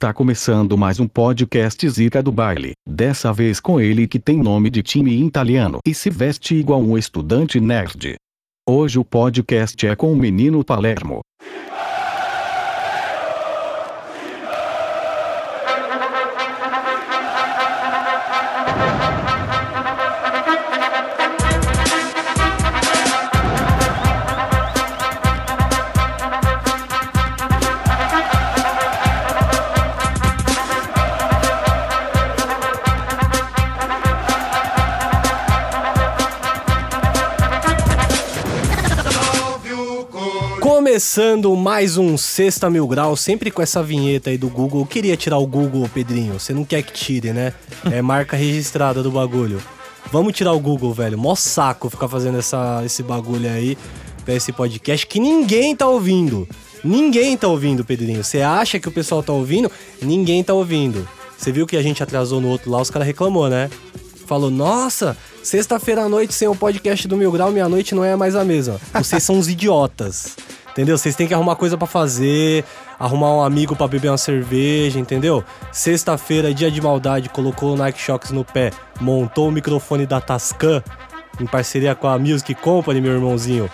Está começando mais um podcast Zica do Baile. Dessa vez com ele que tem nome de time italiano e se veste igual um estudante nerd. Hoje o podcast é com o menino Palermo. Começando mais um Sexta Mil Grau, sempre com essa vinheta aí do Google. Eu queria tirar o Google, Pedrinho. Você não quer que tire, né? É marca registrada do bagulho. Vamos tirar o Google, velho. Mó saco ficar fazendo essa, esse bagulho aí pra esse podcast que ninguém tá ouvindo. Ninguém tá ouvindo, Pedrinho. Você acha que o pessoal tá ouvindo? Ninguém tá ouvindo. Você viu que a gente atrasou no outro lá, os caras reclamou, né? Falou, nossa, sexta-feira à noite sem o podcast do Mil Grau, minha noite não é mais a mesma. Vocês são uns idiotas. Entendeu? Vocês têm que arrumar coisa para fazer, arrumar um amigo para beber uma cerveja, entendeu? Sexta-feira, dia de maldade, colocou o Nike Shox no pé, montou o microfone da Tascam em parceria com a Music Company, meu irmãozinho.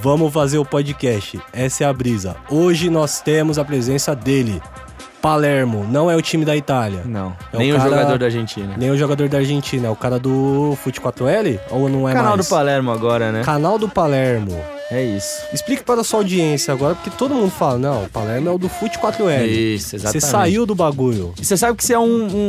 Vamos fazer o podcast. Essa é a brisa. Hoje nós temos a presença dele. Palermo, não é o time da Itália. Não, É nem o, cara- jogador da Argentina. Nem o jogador da Argentina, é o cara do Fute 4L? Ou não é Canal mais? do Palermo agora, né? Canal do Palermo. É isso. Explique para a sua audiência agora, porque todo mundo fala, não, o Palermo é o do Fute 4L. Isso, Você exatamente. saiu do bagulho. E você sabe que você é um,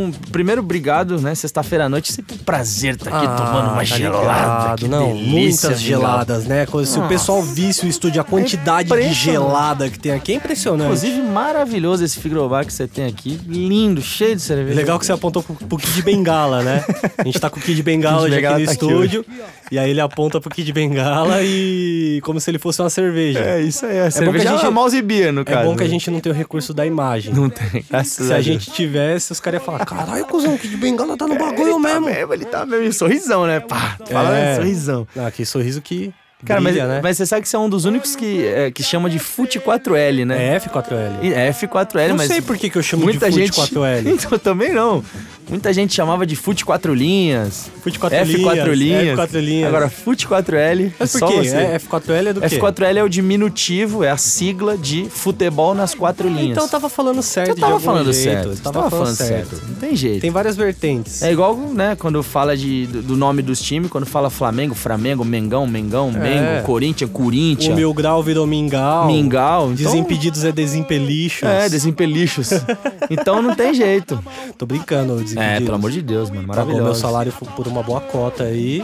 um- Primeiro, obrigado, né? Sexta-feira à noite, sempre um prazer estar aqui tomando uma tá gelada. Que Não, delícia, muitas geladas, né? Se o pessoal visse o estúdio, a quantidade de impressionante. gelada que tem aqui é impressionante. Inclusive, maravilhoso esse frigobar que você tem aqui. Lindo, cheio de cerveja. Legal que você apontou pro, pro Kid Bengala, né? A gente tá com o Kid Bengala aqui no tá aqui estúdio. e aí ele aponta pro Kid Bengala e. como se ele fosse uma cerveja. É isso aí. A bom cerveja que a é gente- uma mouse beer, no É caso. bom que a né? gente não tem o recurso da imagem. Não tem, graças Se a Deus. gente tivesse, os caras iam falar: caralho, cuzão, o Kid Bengala tá no bagulho ele tá mesmo. mesmo, ele tá mesmo. Sorrisão, né? Pá, fala, É. Sorrisão. Ah, que sorriso que. Cara, mas, brilha, né? mas você sabe que você é um dos únicos que, é, que chama de Fute 4L, né? É F4L. E- É F4L, Não mas. sei por que, que eu chamo muita de gente 4L. Então, eu também não. Muita gente chamava de Fute 4 linhas. Fute 4 F4 linhas. F4 linhas. Agora, Fute 4L. Mas é por quê? É, F4L é do quê? F4L é o diminutivo, é a sigla de futebol nas quatro linhas. Então eu tava falando certo Você tava falando jeito. certo. Eu Você tava, falando certo. Não tem jeito. Tem várias vertentes. É igual, né, quando fala de, do, do nome dos times, quando fala Flamengo, Flamengo, Mengão, Mengão, Mengo, Corinthians, É. O Corinthians, Mil Grau virou Mingau. Mingau. Então, Desimpedidos é Desimpelichos. É, desimpelichos. então não tem jeito. Tô brincando, Desimpedidos. É, pelo amor de Deus, mano. Pagou meu Maravilhoso. salário por uma boa cota aí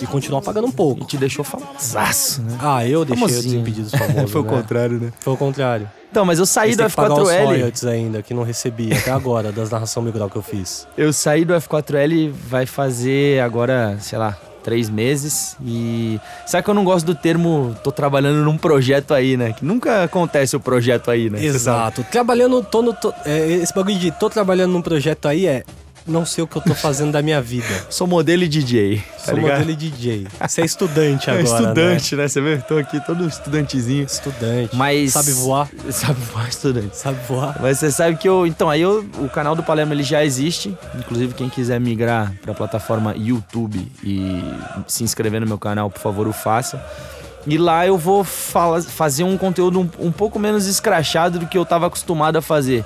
e continuar pagando um pouco. E te deixou famosaço, né? Ah, eu deixei o Famosinho. Desimpedidos famoso, Foi o né? contrário, né? Foi o contrário. Então, mas eu saí Eles do têm que pagar os F4L. royalties ainda, que não recebi até agora, das narração Mil Grau que eu fiz. Eu saí do F4L vai fazer agora, sei lá, três meses. E. Sabe que eu não gosto do termo tô trabalhando num projeto aí, né? Que nunca acontece o projeto aí, né? Exato. Trabalhando, tô no, tô- é, esse bagulho de tô trabalhando num projeto aí é não sei o que eu tô fazendo da minha vida. Sou modelo e DJ. Tá Sou ligado? modelo e DJ. Você é estudante É, agora, estudante, né? Você vê? Tô aqui todo estudantezinho. né? Estudante. Mas. Sabe voar? Sabe voar, estudante. Sabe voar? Mas você sabe que eu. Então, aí eu, o canal do Palermo ele já existe. Inclusive, quem quiser migrar para a plataforma YouTube e se inscrever no meu canal, por favor, o faça. E lá eu vou fala- fazer um conteúdo um, um pouco menos escrachado do que eu tava acostumado a fazer.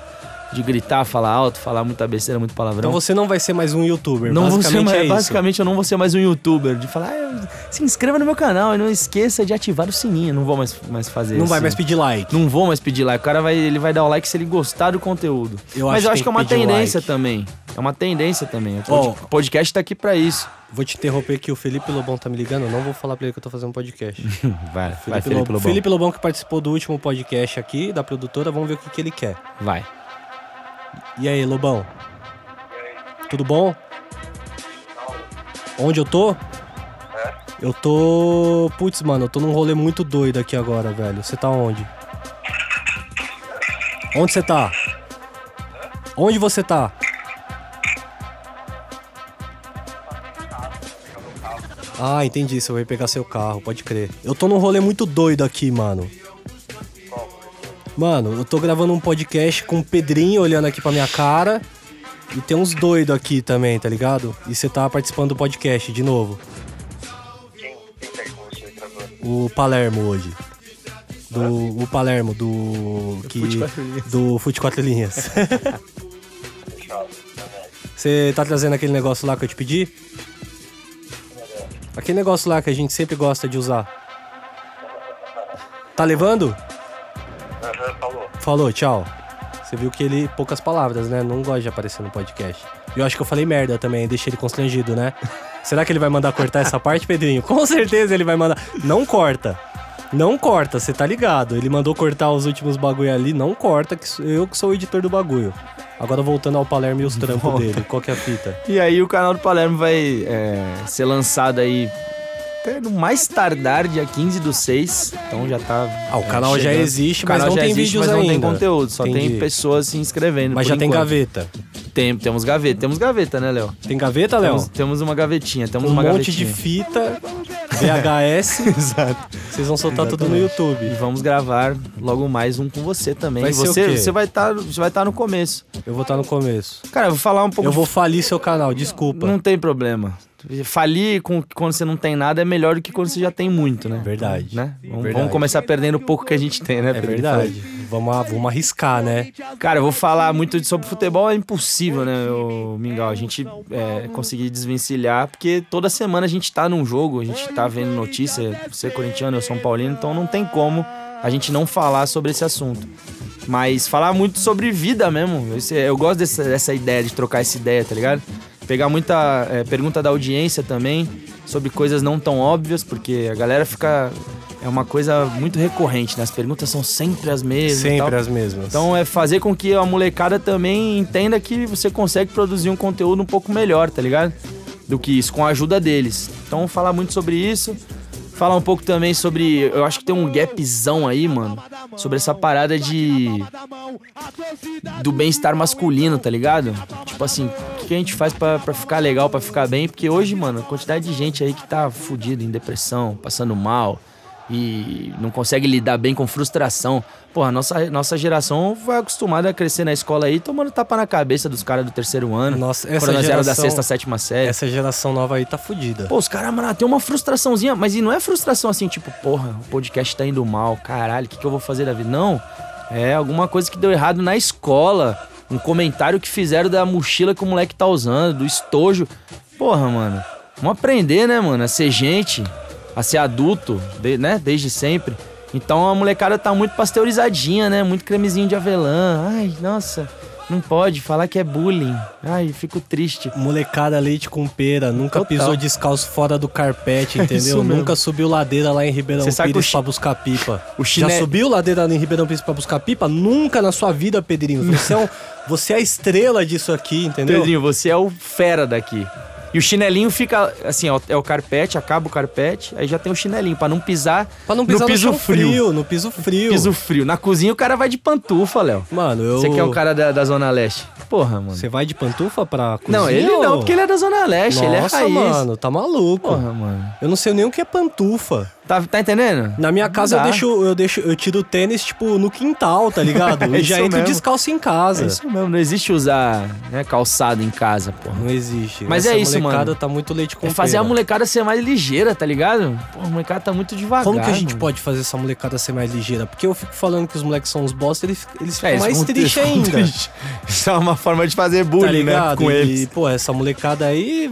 De gritar, falar alto, falar muita besteira, muito palavrão. Então você não vai ser mais um youtuber. não vou ser basicamente mais, é isso. basicamente eu não vou ser mais um youtuber. De falar, "Ah, se inscreva no meu canal e não esqueça de ativar o sininho. Não vou mais, mais fazer Não esse- vai mais pedir like. não vou mais pedir like. O cara vai, ele vai dar o like se ele gostar do conteúdo. Eu Mas acho eu acho que é uma que pedir tendência like. também. É uma tendência também. O pod- podcast tá aqui pra isso. Vou te interromper que o Felipe Lobão tá me ligando. Eu não vou falar pra ele que eu tô fazendo um podcast. Vai, Felipe, Lobão. Felipe Lobão que participou do último podcast aqui da produtora. Vamos ver o que, que ele quer. Vai. E aí, Lobão? Tudo bom? Onde eu tô? Eu tô. Putz, mano, eu tô num rolê muito doido aqui agora, velho. Você tá onde? Onde você tá? Onde você tá? Ah, entendi. Você vai pegar seu carro, pode crer. Eu tô num rolê muito doido aqui, mano. Mano, eu tô gravando um podcast com o Pedrinho olhando aqui pra minha cara. E tem uns doidos aqui também, tá ligado? E você tá participando do podcast de novo. Quem, quem tá com você gravando? O Palermo hoje. Do. O Palermo, do. Que, Quatro do Fute 4 Linhas. Você tá trazendo aquele negócio lá que eu te pedi? Aquele negócio lá que a gente sempre gosta de usar. Tá levando? Falou. Tchau. Você viu que ele, poucas palavras, né? Não gosta de aparecer no podcast. E eu acho que eu falei merda também, deixei ele constrangido, né? Será que ele vai mandar cortar essa parte, Pedrinho? Com certeza ele vai mandar. Não corta. Não corta, você tá ligado. Ele mandou cortar os últimos bagulho ali, não corta, que eu que sou o editor do bagulho. Agora voltando ao Palermo e os trampos Volta. dele, qual que é a fita? E aí o canal do Palermo vai é, ser lançado aí até no mais tardar dia 15 do 6. Então já tá. Ah, o canal já chegando. existe, O mas canal não já tem existe, vídeos mas não tem ainda. conteúdo, só Entendi. tem pessoas se inscrevendo. Mas já tem enquanto. gaveta. Tem, temos gaveta. Temos gaveta, né, Léo? Tem gaveta, Léo? Temos, temos uma gavetinha, temos Um uma monte gavetinha. de fita, VHS. Exato. Vocês vão soltar tudo no E YouTube. vamos gravar logo mais um com você também. Vai ser você, você vai estar, você vai estar no começo. Eu vou estar no começo. Cara, eu vou falar um pouco Eu de vou falir seu canal, desculpa. Não tem problema. Falir com, quando você não tem nada é melhor do que quando você já tem muito, né? Verdade. Né? Vamos, Verdade. vamos começar perdendo o pouco que a gente tem, né? É Pedro? verdade. Vamos, vamos arriscar, né? Cara, eu vou falar muito sobre futebol, é impossível, né, o Mingau? A gente é, conseguir desvencilhar, porque toda semana a gente tá num jogo, a gente tá vendo notícia, você é corintiano, eu sou São Paulino, então não tem como a gente não falar sobre esse assunto. Mas falar muito sobre vida mesmo. Eu gosto dessa, dessa ideia, de trocar essa ideia, tá ligado? Pegar muita é, pergunta da audiência também, sobre coisas não tão óbvias, porque a galera fica. É uma coisa muito recorrente, né? As perguntas são sempre as mesmas. Sempre as mesmas. Então é fazer com que a molecada também entenda que você consegue produzir um conteúdo um pouco melhor, tá ligado? Do que isso, com a ajuda deles. Então falar muito sobre isso. Falar um pouco também sobre. Eu acho que tem um gapzão aí, mano. Sobre essa parada de. Do bem-estar masculino, tá ligado? Tipo assim, que a gente faz pra, pra ficar legal, pra ficar bem? Porque hoje, mano, a quantidade de gente aí que tá fudido em depressão, passando mal e não consegue lidar bem com frustração. Porra, nossa, nossa geração foi acostumada a crescer na escola aí tomando tapa na cabeça dos caras do terceiro ano. Nossa, essa quando nós era da geração- sexta, sétima série. Essa geração nova aí tá fudida. Pô, os caras, mano, tem uma frustraçãozinha, mas e não é frustração assim, tipo, porra, o podcast tá indo mal, caralho, o que, que eu vou fazer da vida? Não. É alguma coisa que deu errado na escola. Um comentário que fizeram da mochila que o moleque tá usando, do estojo. Porra, mano. Vamos aprender, né, mano? A ser gente, a ser adulto, de- né? Desde sempre. Então a molecada tá muito pasteurizadinha, né? Muito cremezinho de avelã. Ai, nossa. Não pode falar que é bullying. Ai, fico triste. Molecada leite com pera, nunca Total. pisou descalço fora do carpete, entendeu? Nunca subiu ladeira lá em Ribeirão Você sabe que Pires chi- pra buscar pipa. o Já chine- subiu ladeira em Ribeirão Pires pra buscar pipa? Nunca na sua vida, Pedrinho. Você é, um- você é a estrela disso aqui, entendeu? Pedrinho, você é o fera daqui. E o chinelinho fica assim, ó, é o carpete, acaba o carpete, aí já tem o chinelinho pra não pisar, Pra não pisar no, piso chão frio. frio. No piso frio. Piso frio. Na cozinha o cara vai de pantufa, Léo. Mano, eu... Você que é o cara da, da Zona Leste. Porra, mano. Você vai de pantufa pra cozinha? Não, ele não, porque ele é da Zona Leste, ele é Nossa, raiz. mano, tá maluco. Porra, mano. Eu não sei nem o que é pantufa. Tá, tá entendendo? Na minha casa eu deixo, eu deixo, eu tiro o tênis, tipo, no quintal, tá ligado? É e já entro mesmo. descalço em casa. É isso mesmo, não existe usar né, calçado em casa, porra. Não existe. Mas Essa é isso, molecada mano. tá muito leite com É fazer a molecada ser mais ligeira, tá ligado? Pô, a molecada tá muito devagar. Como que a gente mano. pode fazer essa molecada ser mais ligeira? Porque eu fico falando que os moleques são uns bosta, eles, eles ficam É, eles mais tristes ainda. tristes. Isso é uma forma de fazer Tá bullying, né? ligado? Com e, eles. pô, essa molecada aí,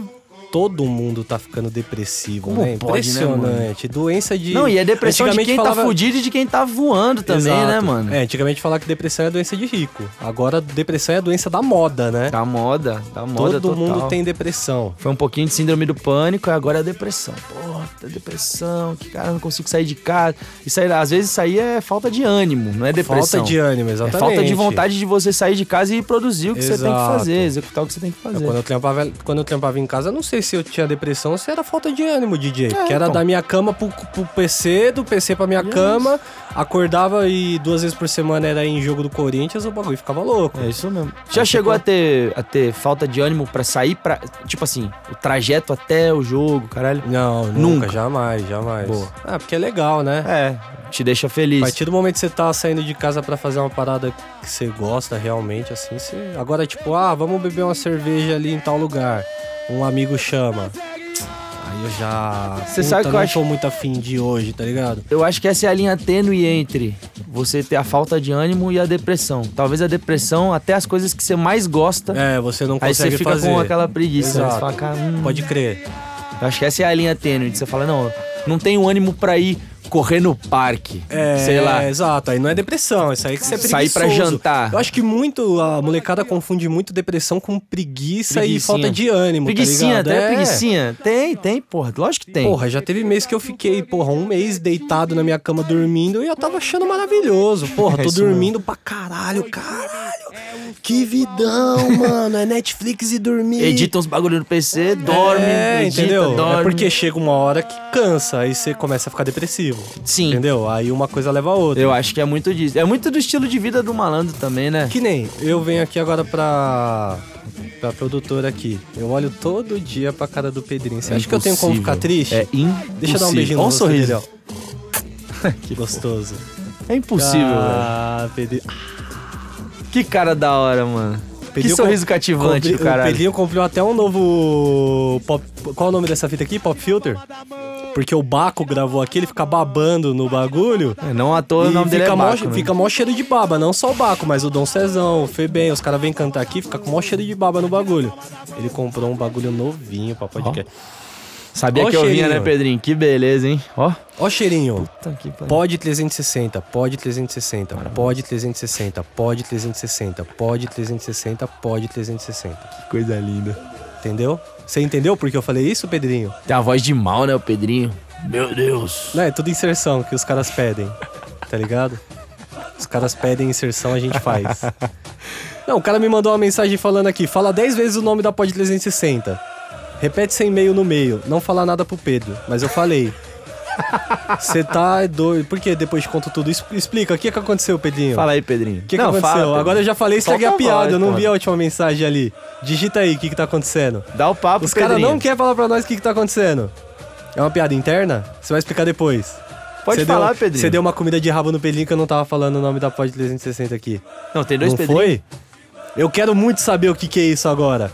todo mundo tá ficando depressivo, Como né? pode, né, Impressionante. Doença de. Não, e é depressão de quem falava- tá fudido e de quem tá voando também, Exato. né, mano? É, antigamente falava que depressão é doença de rico. Agora, depressão é doença da moda, né? Da moda, da moda Todo total. mundo tem depressão. Foi um pouquinho de síndrome do pânico e agora é depressão. Porra, tá depressão, que cara, eu não consigo sair de casa. Isso aí, às vezes isso aí é falta de ânimo, não é depressão. Falta de ânimo, É exatamente. falta de vontade de você sair de casa e produzir o que você tem que Exato. fazer, executar o que você tem que É, fazer. Quando eu, trampava, quando eu trampava em casa, eu não sei se eu tinha depressão ou se era falta de ânimo, DJ. que era então. da minha cama pro, pro PC, do PC pra minha Yes. cama, acordava e duas vezes por semana era em jogo do Corinthians, o bagulho ficava louco. É isso mesmo. Já chegou a ter, a ter falta de ânimo pra sair pra. Tipo assim, o trajeto até o jogo, caralho? Não, nunca, Nunca. jamais, jamais. Boa. Ah, porque é legal, né? É. te deixa A feliz. partir do momento que você tá saindo de casa pra fazer uma parada que você gosta realmente, assim, você. Agora, tipo, ah, vamos beber uma cerveja ali em tal lugar. Um amigo chama. Aí eu já. Você sabe que eu não acho- tô muito afim de hoje, tá ligado? Eu acho que essa é a linha tênue entre você ter a falta de ânimo e a depressão. Talvez a depressão, até as coisas que você mais gosta, É, você não aí você consegue fica fazer. com aquela preguiça. Exato. Você fala, hum, Pode crer. Eu acho que essa é a linha tênue. de Você fala, não, não tenho ânimo pra ir correr no parque. É, sei lá. exato. Aí não é depressão, isso aí que você é Sair pra jantar. Eu acho que muito, a molecada confunde muito depressão com preguiça e falta de ânimo, Preguicinha, tá ligado? até É. preguicinha. Tem, tem, porra. Lógico que tem. Porra, já teve mês que eu fiquei, porra, um mês deitado na minha cama dormindo e eu tava achando maravilhoso. Porra, tô É isso dormindo pra caralho, caralho. Que vidão, mano. É Netflix e dormir. Edita uns bagulho no PC, dorme, é, edita, entendeu? dorme. É porque chega uma hora que cansa, aí você começa a ficar depressivo. Sim. Entendeu? Aí uma coisa leva a outra. Eu acho que é muito disso. É muito do estilo de vida do malandro também, né? Que nem, eu venho aqui agora pra. pra produtora aqui. Eu olho todo dia pra cara do Pedrinho. Você É acha que eu tenho como impossível. ficar triste? É impossível. Deixa eu dar um beijinho no Olha um rosto sorriso. dele, ó. que gostoso. É impossível, velho. Ah, Pedrinho. Que cara da hora, mano. que sorriso com- cativante caralho. O Pedrinho comprou até um novo. Pop, qual é o nome dessa fita aqui? Pop Filter? Porque o Baco gravou aqui, ele fica babando no bagulho. É, não à toa o nome dele fica, é mó, Baco, né? fica mó cheiro de baba, não só o Baco, mas o Dom Cezão, o Febem, os caras vêm cantar aqui, fica com mó cheiro de baba no bagulho. Ele comprou um bagulho novinho pra podcast. Sabia Ó que eu vinha, cheirinho. né, Pedrinho? Que beleza, hein? Ó. Ó cheirinho. Puta que pariu. Pod 360, pod 360, pod 360, pod 360, pod 360, pod 360. Que coisa linda. Entendeu? Você entendeu por que eu falei isso, Pedrinho? Tem a voz de mal, né, o Pedrinho? Meu Deus. Não, é tudo inserção que os caras pedem, tá ligado? Os caras pedem inserção, a gente faz. Não, o cara me mandou uma mensagem falando aqui, fala 10 vezes o nome da pod 360. Repete sem e-mail no meio, não falar nada pro Pedro, mas eu falei. Você tá doido. Por que depois conto tudo? Explica, o que que aconteceu, Pedrinho? Fala aí, Pedrinho. O que, que Não, aconteceu? fala, Pedrinho. Agora eu já falei, estraguei a piada, voz, eu não vi a última mensagem ali. Digita aí, o que que tá acontecendo? Dá o papo, Os caras Pedrinho. não querem falar pra nós o que, que tá acontecendo. É uma piada interna? Você vai explicar depois. Pode Você falar, deu, Pedrinho. Você deu uma comida de rabo no Pedrinho que eu não tava falando o nome da pod 360 aqui. Não, tem dois não Pedrinhos. foi? Eu quero muito saber o que, que é isso agora.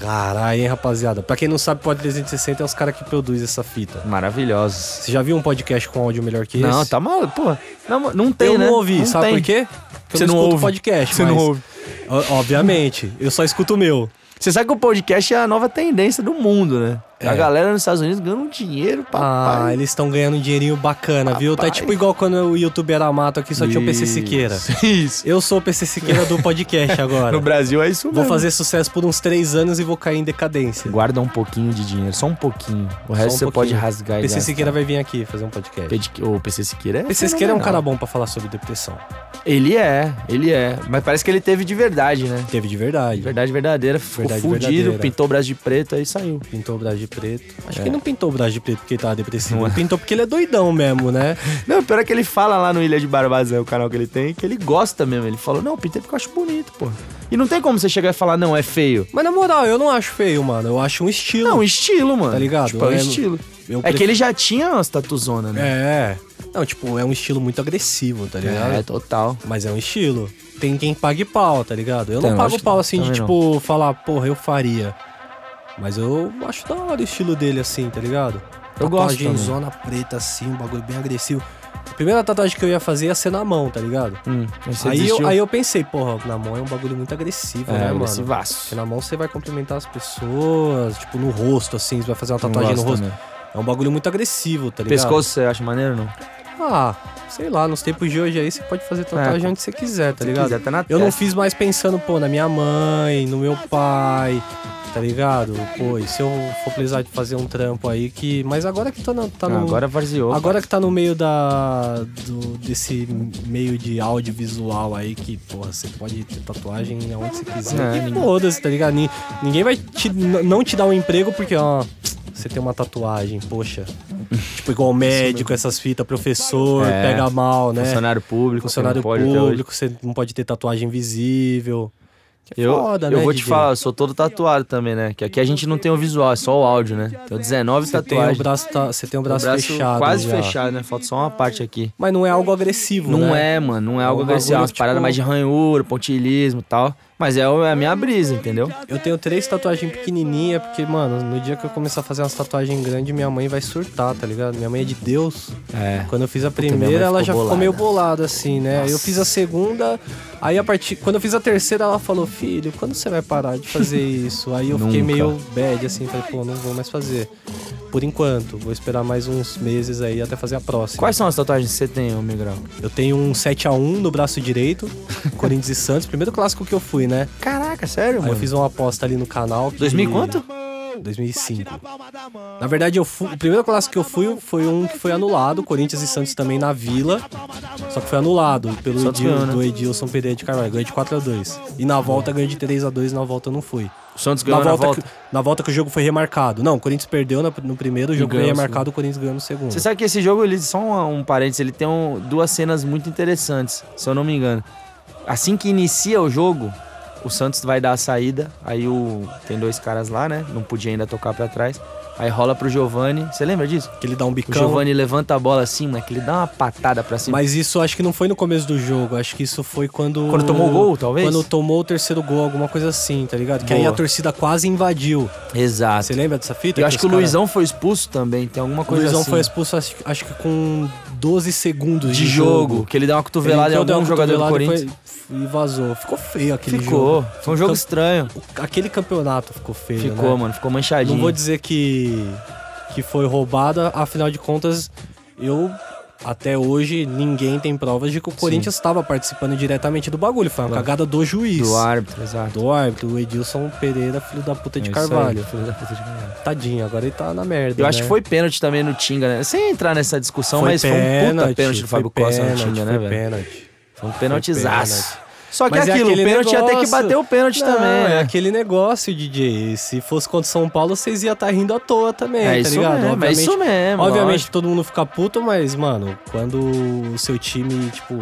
Caralho, hein, rapaziada. Pra quem não sabe, pod 360 é os caras que produzem essa fita. Maravilhosos. Você já viu um podcast com áudio melhor que esse? Não, tá maluco, pô. Não, não tem, eu né? não ouvi, sabe tem. por quê? Porque Você eu não não ouve. podcast, Você não mas- ouve. O- Obviamente, eu só escuto o meu. Você sabe que o podcast é a nova tendência do mundo, né? É. A galera nos Estados Unidos ganha um dinheiro, Ah, papai. eles estão ganhando um dinheirinho bacana, viu? Tá Papai. tipo igual quando o YouTube era mato aqui, só tinha o PC Siqueira. Isso. Eu sou o PC Siqueira do podcast agora. No Brasil é isso Vou mesmo. fazer sucesso por uns três anos e vou cair em decadência. Guarda um pouquinho de dinheiro, só um pouquinho. O resto um você pode pouquinho. rasgar e PC gastar. Siqueira vai vir aqui fazer um podcast. O PC Siqueira é PC Siqueira é um cara bom pra falar sobre depressão. Ele é, ele é. Mas parece que ele teve de verdade, né? Teve de verdade. Verdade verdadeira. Ficou Verdade fudido, verdadeira. pintou o braço de preto, aí saiu. Pintou o braço de preto. Acho É. que não pintou o braço de preto porque ele tava depressivo. Não. Ele pintou porque ele é doidão mesmo, né? Não, pior é que ele fala lá no Ilha de Barbazão, o canal que ele tem, que ele gosta mesmo. Ele falou, não, pintei porque eu acho bonito, pô. E não tem como você chegar e falar, não, é feio. Mas na moral, eu não acho feio, mano. Eu acho um estilo. Não, estilo, mano. Tá ligado? Tipo, é um É- estilo. eu É prefiro- que ele já tinha umas tatuzonas, né? É. Não, tipo, é um estilo muito agressivo, tá ligado? É, total. Mas é um estilo. Tem quem pague pau, tá ligado? Eu Tem, não pago pau assim de, tipo, falar, porra, eu faria. Mas eu acho da hora o estilo dele assim, tá ligado? Eu gosto Tatuagem zona preta assim, um bagulho bem agressivo. A primeira tatuagem que eu ia fazer ia ser na mão, tá ligado? Hum, Aí eu, aí eu pensei, porra, na mão é um bagulho muito agressivo, é, né, mano? agressivaço. Porque na mão você vai cumprimentar as pessoas, tipo, no rosto, assim, você vai fazer uma tatuagem no rosto. também. É um bagulho muito agressivo, tá ligado? Pescoço você acha maneiro ou não? Ah, sei lá, nos tempos de hoje aí você pode fazer tatuagem É, onde você quiser, tá ligado? quiser, tá na Eu não testa. fiz mais pensando, pô, na minha mãe, no meu pai, tá ligado? Pô, e se eu for precisar de fazer um trampo aí que. Mas agora que tô na, tá Ah, no. agora varzeou. Agora que tá no meio da. do- desse meio de audiovisual aí, que, porra, você pode ter tatuagem aonde você quiser. É, ninguém- foda-se, tá ligado? Ni- Ninguém vai te, não te dar um emprego porque, ó, você tem uma tatuagem, poxa. tipo, igual médico, essas fitas, professor, É, pega mal, né? Funcionário público. Funcionário não público, você não pode ter tatuagem visível. É Eu, foda, eu né, vou te DJ? falar, eu sou todo tatuado também, né? Que aqui a gente não tem o visual, é só o áudio, né? Tenho 19 Você tem o tatuagens. braço, tá- você tem o O braço, fechado. quase já. fechado, né? Falta só uma parte aqui. Mas não é algo agressivo, Não né? é, mano, não é É algo um agressivo, é umas paradas tipo- mais de ranhura, pontilhismo e tal. Mas é é a minha brisa, entendeu? Eu tenho três tatuagens pequenininhas, porque, mano, no dia que eu começar a fazer umas tatuagens grandes, minha mãe vai surtar, tá ligado? Minha mãe é de Deus. É. Quando eu fiz a primeira, ela ficou já ficou bolada. meio bolada, assim, né? Aí eu fiz a segunda, aí a partir. Quando eu fiz a terceira, ela falou, filho, quando você vai parar de fazer isso? Aí eu fiquei meio bad, assim, falei, pô, não vou mais fazer. Por enquanto, vou esperar mais uns meses aí até fazer a próxima. Quais são as tatuagens que você tem, ô Migrão? Eu tenho um 7x1 no braço direito, Corinthians e Santos, primeiro clássico que eu fui, né? Caraca, sério, Aí mano? eu fiz uma aposta ali no canal. Que... 2000 e quanto? 2005. Na verdade, eu fui, o primeiro clássico que eu fui foi um que foi anulado, Corinthians e Santos também na Vila. Só que foi anulado pelo Edil, né? do Edilson Pereira de Carvalho. Ganhei de 4x2. E na volta ganhei de 3x2, na volta eu não fui. O Santos Na ganhou na volta, volta. Que, na volta que o jogo foi remarcado. Não, o Corinthians perdeu na- no primeiro, o jogo foi remarcado, o Corinthians ganhou no segundo. Você sabe que esse jogo, ele, só um, um parênteses, ele tem um- duas cenas muito interessantes, se eu não me engano. Assim que inicia o jogo, o Santos vai dar a saída, aí o tem dois caras lá, né? Não podia ainda tocar pra trás. Aí rola pro Giovani. Você lembra disso? Que ele dá um O bicão. Giovani levanta a bola assim, mas que ele dá uma patada pra cima. Mas isso acho que não foi no começo do jogo. Acho que isso foi quando. Quando tomou o gol, talvez? Quando tomou o terceiro gol, alguma coisa assim, tá ligado? Que aí Boa. a torcida quase invadiu. Exato. Você lembra dessa fita? Eu acho que o cara- Luizão foi expulso também, tem alguma O coisa Luizão assim. foi expulso, acho, acho que com 12 segundos de jogo, que ele dá uma cotovelada em deu algum jogador do Corinthians. foi- E vazou. Ficou feio aquele Ficou. jogo. Foi um jogo estranho. Aquele campeonato ficou feio, Ficou, né? mano. Ficou manchadinho. Não vou dizer que, que foi roubada, afinal de contas, eu. Até hoje, ninguém tem provas de que o Corinthians estava participando diretamente do bagulho. Foi uma Claro. cagada do juiz. Do árbitro, exato. Do árbitro, o Edilson Pereira, filho da puta de É isso aí, Carvalho. filho da puta de Carvalho. Tadinho, agora ele tá na merda. Eu acho né? que foi pênalti também no Tinga, né? Sem entrar nessa discussão, mas foi um puta pênalti do foi Fábio Costa no pênalti, Tinga, né, foi velho? pênalti. Foi um pênaltizaço. Só que Mas é aquilo, o aquele pênalti ia ter que bater o pênalti Não, também, é né? aquele negócio, DJ. Se fosse contra o São Paulo, vocês iam estar rindo à toa também, É tá isso ligado? mesmo, é isso mesmo, Obviamente lógico. todo mundo fica puto, mas, mano, quando o seu time, tipo.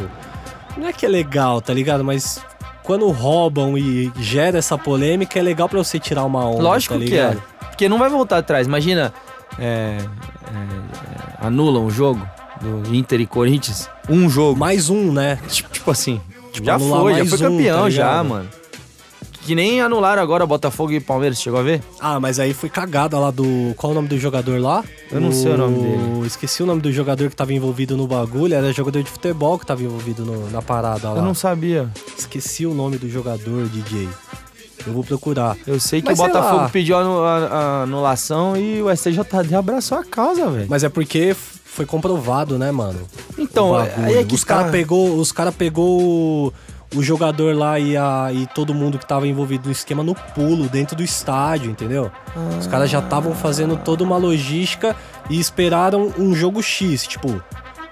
Não é que é legal, tá ligado? Mas quando roubam e gera essa polêmica, é legal pra você tirar uma onda. Lógico tá que é. Porque não vai voltar atrás. Imagina, é, é, é, anulam o jogo do Inter e Corinthians. Um jogo. Mais um, né? Tipo, tipo assim, Tipo, já foi, já foi um, campeão tá já, mano. Que nem anularam agora Botafogo e Palmeiras, chegou a ver? Ah, mas aí foi cagada lá do. Qual o nome do jogador lá? Eu não sei o nome dele. Esqueci o nome do jogador que tava envolvido no bagulho. Era jogador de futebol que tava envolvido no- na parada lá. Eu não sabia. Esqueci o nome do jogador, DJ. Eu vou procurar. Eu sei que Mas o Botafogo lá. pediu a, anu- a- a anulação e o STJD abraçou a causa, velho. Mas é porque foi comprovado, né, mano? Então, bagulho. aí é que os tá. cara pegou, os cara pegou o, jogador lá e, a, e todo mundo que tava envolvido no esquema no pulo dentro do estádio, entendeu? Os caras já estavam fazendo toda uma logística e esperaram um jogo X, tipo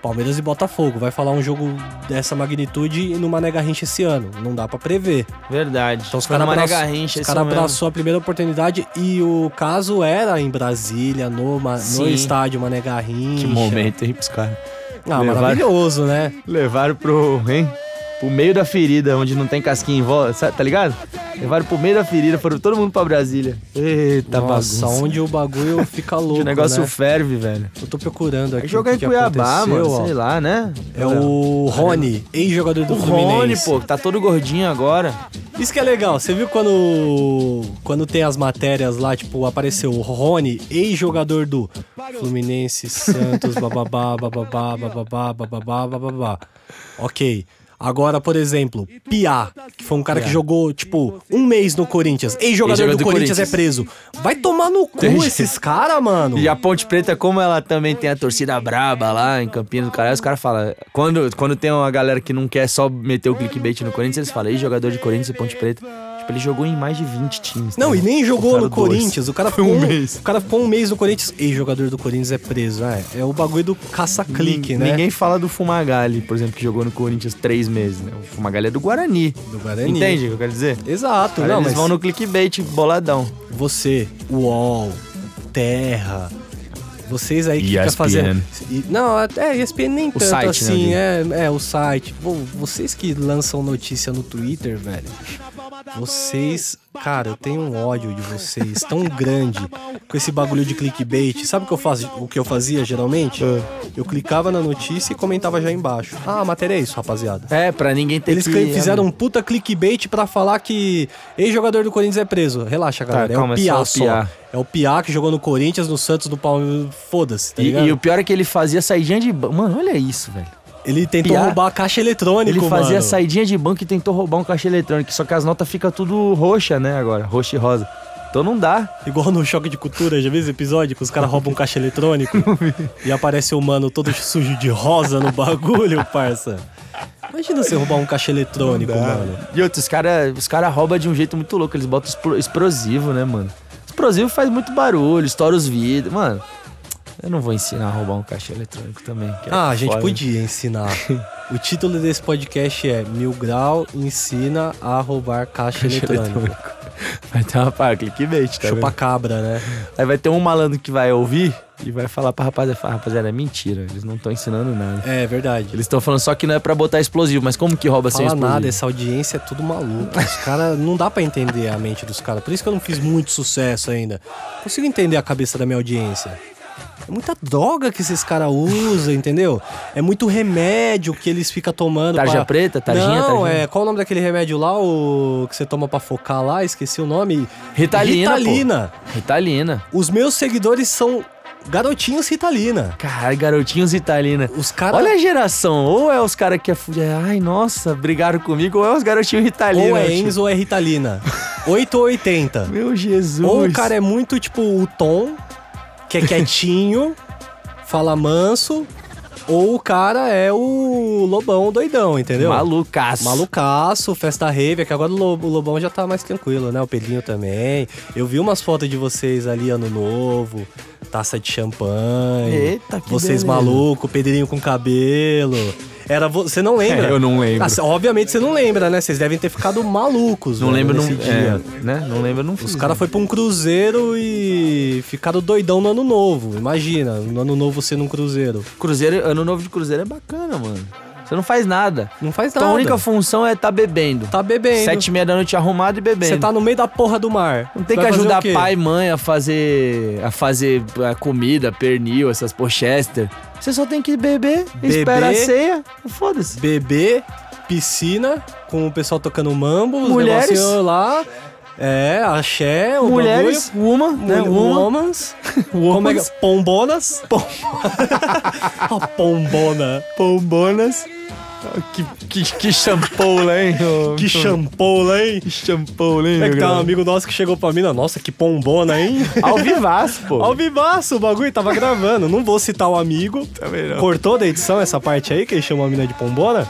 Palmeiras e Botafogo. Vai falar um jogo dessa magnitude no Mané Garrincha esse ano. Não dá pra prever. Verdade. Então os caras abraçou, cara abraçou a primeira oportunidade e o caso era em Brasília, no, no estádio Mané Garrincha. Que momento, hein, pros caras. Ah, Levaram- maravilhoso, né? Levaram pro, hein? Pro meio da ferida, onde não tem casquinha em volta, sabe, tá ligado? Levaram pro meio da ferida, foram todo mundo pra Brasília. Eita, Nossa, bagunça. onde o bagulho fica louco, o negócio né? ferve, velho. Eu tô procurando aqui jogar o em que Cuiabá, mano, ó. sei lá, né? É o Rony, ex-jogador do O Rony, Fluminense. pô, que tá todo gordinho agora. Isso que é legal. Você viu quando quando tem as matérias lá, tipo, apareceu o Rony, ex-jogador do Fluminense, Santos, bababá, bababá, bababá, bababá, bababá. Ok. Agora, por exemplo, Piá, que foi um cara que jogou, tipo, um mês no Corinthians. Ex-jogador Ex-jogador do, do Corinthians, é Corinthians. preso. Vai tomar no cu esses caras, mano. E a Ponte Preta, como ela também tem a torcida braba lá em Campinas do Caralho, os caras falam. Quando, quando tem uma galera que não quer só meter o clickbait no Corinthians, eles falam, ei, jogador de Corinthians e Ponte Preta. Tipo, ele jogou em mais de 20 times. Não, tá e nem jogou no Botaram dois. Corinthians. O cara Foi ficou um um mês. O cara ficou um mês no Corinthians. Ex-jogador do Corinthians é preso. É, é o bagulho do caça-clique, né? Ninguém fala do Fumagalli, por exemplo, que jogou no Corinthians três meses. Né? O Fumagalli é do Guarani. Do Guarani. Entende o que eu quero dizer? Exato. Aí não, eles mas vão no clickbait boladão. você, UOL, Terra, vocês aí que ESPN. ficam fazendo... E- Não, até ESPN nem tanto site, né, assim. eu é, é, o site. Pô, vocês que lançam notícia no Twitter, velho. Vocês, cara, eu tenho um ódio de vocês tão grande com esse bagulho de clickbait. Sabe o que eu fazia, o que eu fazia geralmente? Eu clicava na notícia e comentava já embaixo. Ah, a matéria é isso, rapaziada. É, pra ninguém ter Eles que... fizeram um puta clickbait pra falar que ex-jogador do Corinthians é preso. Relaxa, galera. é calma, o é Piá só o só. Piá. É o Piá que jogou no Corinthians, no Santos, no Palmeiras. Foda-se, tá E, e o pior é que ele fazia saidinha de. Mano, olha isso, velho. Ele tentou Piá- roubar a caixa eletrônica, Ele fazia mano. saidinha de banco e tentou roubar um caixa eletrônico. Só que as notas ficam tudo roxa, né, agora. Roxa e rosa. Então não dá. Igual no Choque de Cultura, já viu esse episódio? Que os caras roubam um caixa eletrônico e aparece o mano todo sujo de rosa no bagulho, parça. Imagina você roubar um caixa eletrônico, mano. E outros, os caras os cara roubam de um jeito muito louco. Eles botam explo- explosivo, né, mano? Explosivo faz muito barulho, estoura os vidros. Mano, eu não vou ensinar a roubar um caixa eletrônico também. é Ah, a gente foda. podia ensinar. O título desse podcast é Mil Grau ensina a roubar caixa eletrônico. Vai ter uma pá, clickbait, tá Chupa cabra, né? Aí vai ter um malandro que vai ouvir e vai falar pra rapaziada, rapaziada, é mentira, eles não estão ensinando nada. É verdade. Eles estão falando só que não é pra botar explosivo, mas como que rouba sem Fala explosivo? nada, essa audiência é tudo maluco. Os caras, não dá pra entender a mente dos caras. Por isso que eu não fiz muito sucesso ainda. Consigo entender a cabeça da minha audiência. É muita droga que esses caras usam, entendeu? É muito remédio que eles ficam tomando. Tarja pra- preta, tarjinha, Não, tarjinha. é. Qual o nome daquele remédio lá, o que você toma pra focar lá? Esqueci o nome. Ritalina, Ritalina. Ritalina. Os meus seguidores são garotinhos Ritalina. Caralho, garotinhos Ritalina. Os caras. Olha a geração, ou é os caras que é fuder, ai nossa, brigaram comigo, ou é os garotinhos Ritalina. Ou é. Enzo ou é Ritalina. 8 ou 80. Meu Jesus. Ou o cara é muito tipo o Tom, que é quietinho, fala manso, ou o cara é o Lobão doidão, entendeu? malucaço. Malucaço, festa rave, é que agora o Lo- o Lobão já tá mais tranquilo, né? O Pedrinho também. Eu vi umas fotos de vocês ali, ano novo, taça de champanhe. Eita, que Vocês beleza. maluco, Pedrinho com cabelo. Era vo... Você não lembra? É, eu não lembro. Ah, obviamente você não lembra, né? Vocês devem ter ficado malucos. Não velho, lembro, não, nesse dia. é, né? Não lembro, não fiz. Os caras foram pra um cruzeiro e ficaram doidão no ano novo. Imagina, no ano novo você num cruzeiro. Cruzeiro, ano novo de cruzeiro é bacana, mano. Você não faz nada. Não faz Tua nada. única função é tá bebendo. Tá bebendo. Sete e meia da noite arrumado e bebendo. Você tá no meio da porra do mar. Não tem Vai que ajudar pai e mãe a fazer a fazer a comida, pernil, essas pochester. Você só tem que beber, Beber. espera a ceia. Foda-se. Beber, piscina, com o pessoal tocando mambo, os Mulheres. negocinhos lá. É, axé, o Mulheres, uma, bagulho. né? Mul- Uma. Womans. Como é que... Pombonas. a pombona. Pombonas. Que, que, que shampoo, hein? ô? Que shampoo, hein? Que shampoo, hein? É que tá um amigo nosso que chegou pra mim, nossa, que pombona, hein? Ao vivaço, pô. Ao vivaço, o bagulho tava gravando. Não vou citar o amigo. Também não. Cortou da edição essa parte aí que ele chamou a mina de pombona?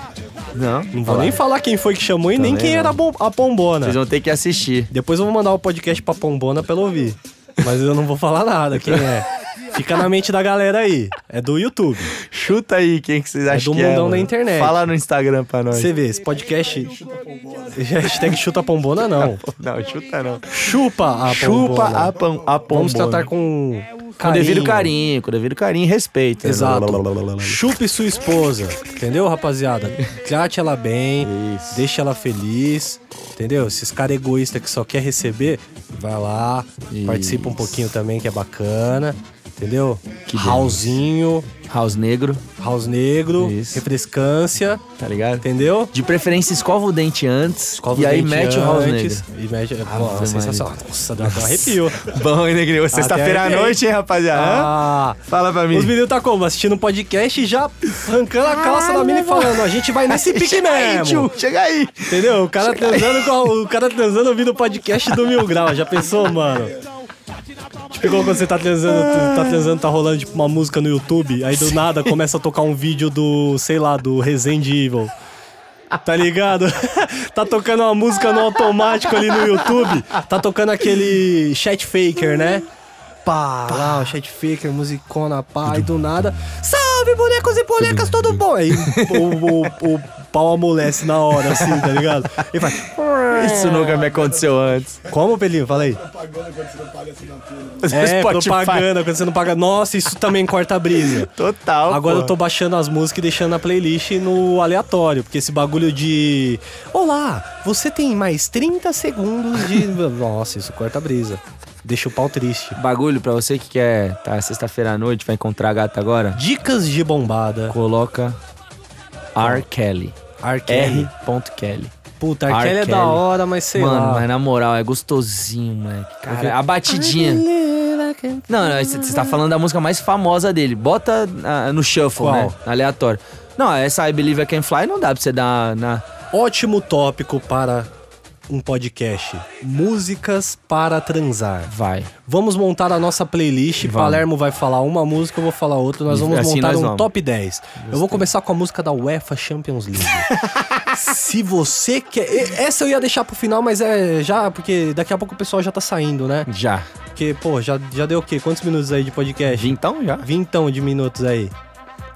Não, Não vou nem falar quem foi que chamou e nem Também quem não. era a pombona. Vocês vão ter que assistir. Depois eu vou mandar o podcast pra pombona pra ela ouvir. Mas eu não vou falar nada quem é. Fica na mente da galera aí. É do YouTube. Chuta aí quem que vocês acham do que é. mundão da internet. Fala no Instagram pra nós. Você vê, esse podcast. Hashtag chuta pombona, não. Não, chuta não. Chupa a Chupa pombona. a, pam, a pombona. Vamos tratar com. Com devido carinho, com devido carinho e respeito. Exato. Chupe sua esposa, entendeu, rapaziada? Trate ela bem, Isso. deixe ela feliz, entendeu? Esses caras egoístas que só quer receber, vai lá, Isso. participa um pouquinho também, que é bacana, entendeu? Que Raulzinho, House negro, house negro, Isso. refrescância, tá ligado? entendeu? De preferência, escova o dente antes. Escova e o aí dente mete o house negro. E mete. Pô, Ave sensacional. Nossa, dá até um arrepio. Bom, hein, negrinho? Sexta-feira à noite, hein, rapaziada? Ah, Fala pra mim. Os meninos tá como? Assistindo um podcast e já arrancando a calça da mina e falando, a gente vai nesse pique Chega aí, mesmo. tio, chega aí. Entendeu? O cara transando com o cara transando ouvindo o podcast do Mil Grau. Já pensou, mano? Igual quando você tá transando, tá transando, tá rolando tipo uma música no YouTube, aí do nada começa a tocar um vídeo do, sei lá, do Resident Evil. Tá ligado? tá tocando uma música no automático ali no YouTube. Tá tocando aquele chat faker, né? Pá, lá, o chat faker, musicona, pá, e do nada. Salve, bonecos e bonecas, tudo bom? Aí o, o, o pau amolece na hora, assim, tá ligado? E faz. Isso nunca me aconteceu antes. Como, Pelinho? Fala aí. É, Spotify. propaganda quando você não paga. Nossa, isso também corta a brisa. Total. Agora pô. eu tô baixando as músicas e deixando a playlist no aleatório, porque esse bagulho de. Olá, você tem mais 30 segundos de. Nossa, isso corta a brisa. Deixa o pau triste. Bagulho pra você que quer tá sexta-feira à noite, vai encontrar a gata agora. Dicas de bombada. Coloca R. Kelly. R. Kelly. R. Kelly. Puta, R. Kelly é da hora, mas sei Mano, lá. mas na moral, é gostosinho, moleque. Cara, a batidinha. Não, não, você tá falando da música mais famosa dele. Bota ah, no shuffle, Qual? né? Aleatório. Não, essa I Believe I Can Fly não dá pra você dar na. Ótimo tópico para um podcast. Músicas para transar. Vai. Vamos montar a nossa playlist. Vamos. Palermo vai falar uma música, eu vou falar outra. Nós vamos assim montar nós um vamos. top 10. Eu vou começar com a música da UEFA Champions League. Se você quer. Essa eu ia deixar pro final, mas é já, porque daqui a pouco o pessoal já tá saindo, né? Já. Porque, pô, já, já deu o quê? Quantos minutos aí de podcast? Então já. Vintão de minutos aí.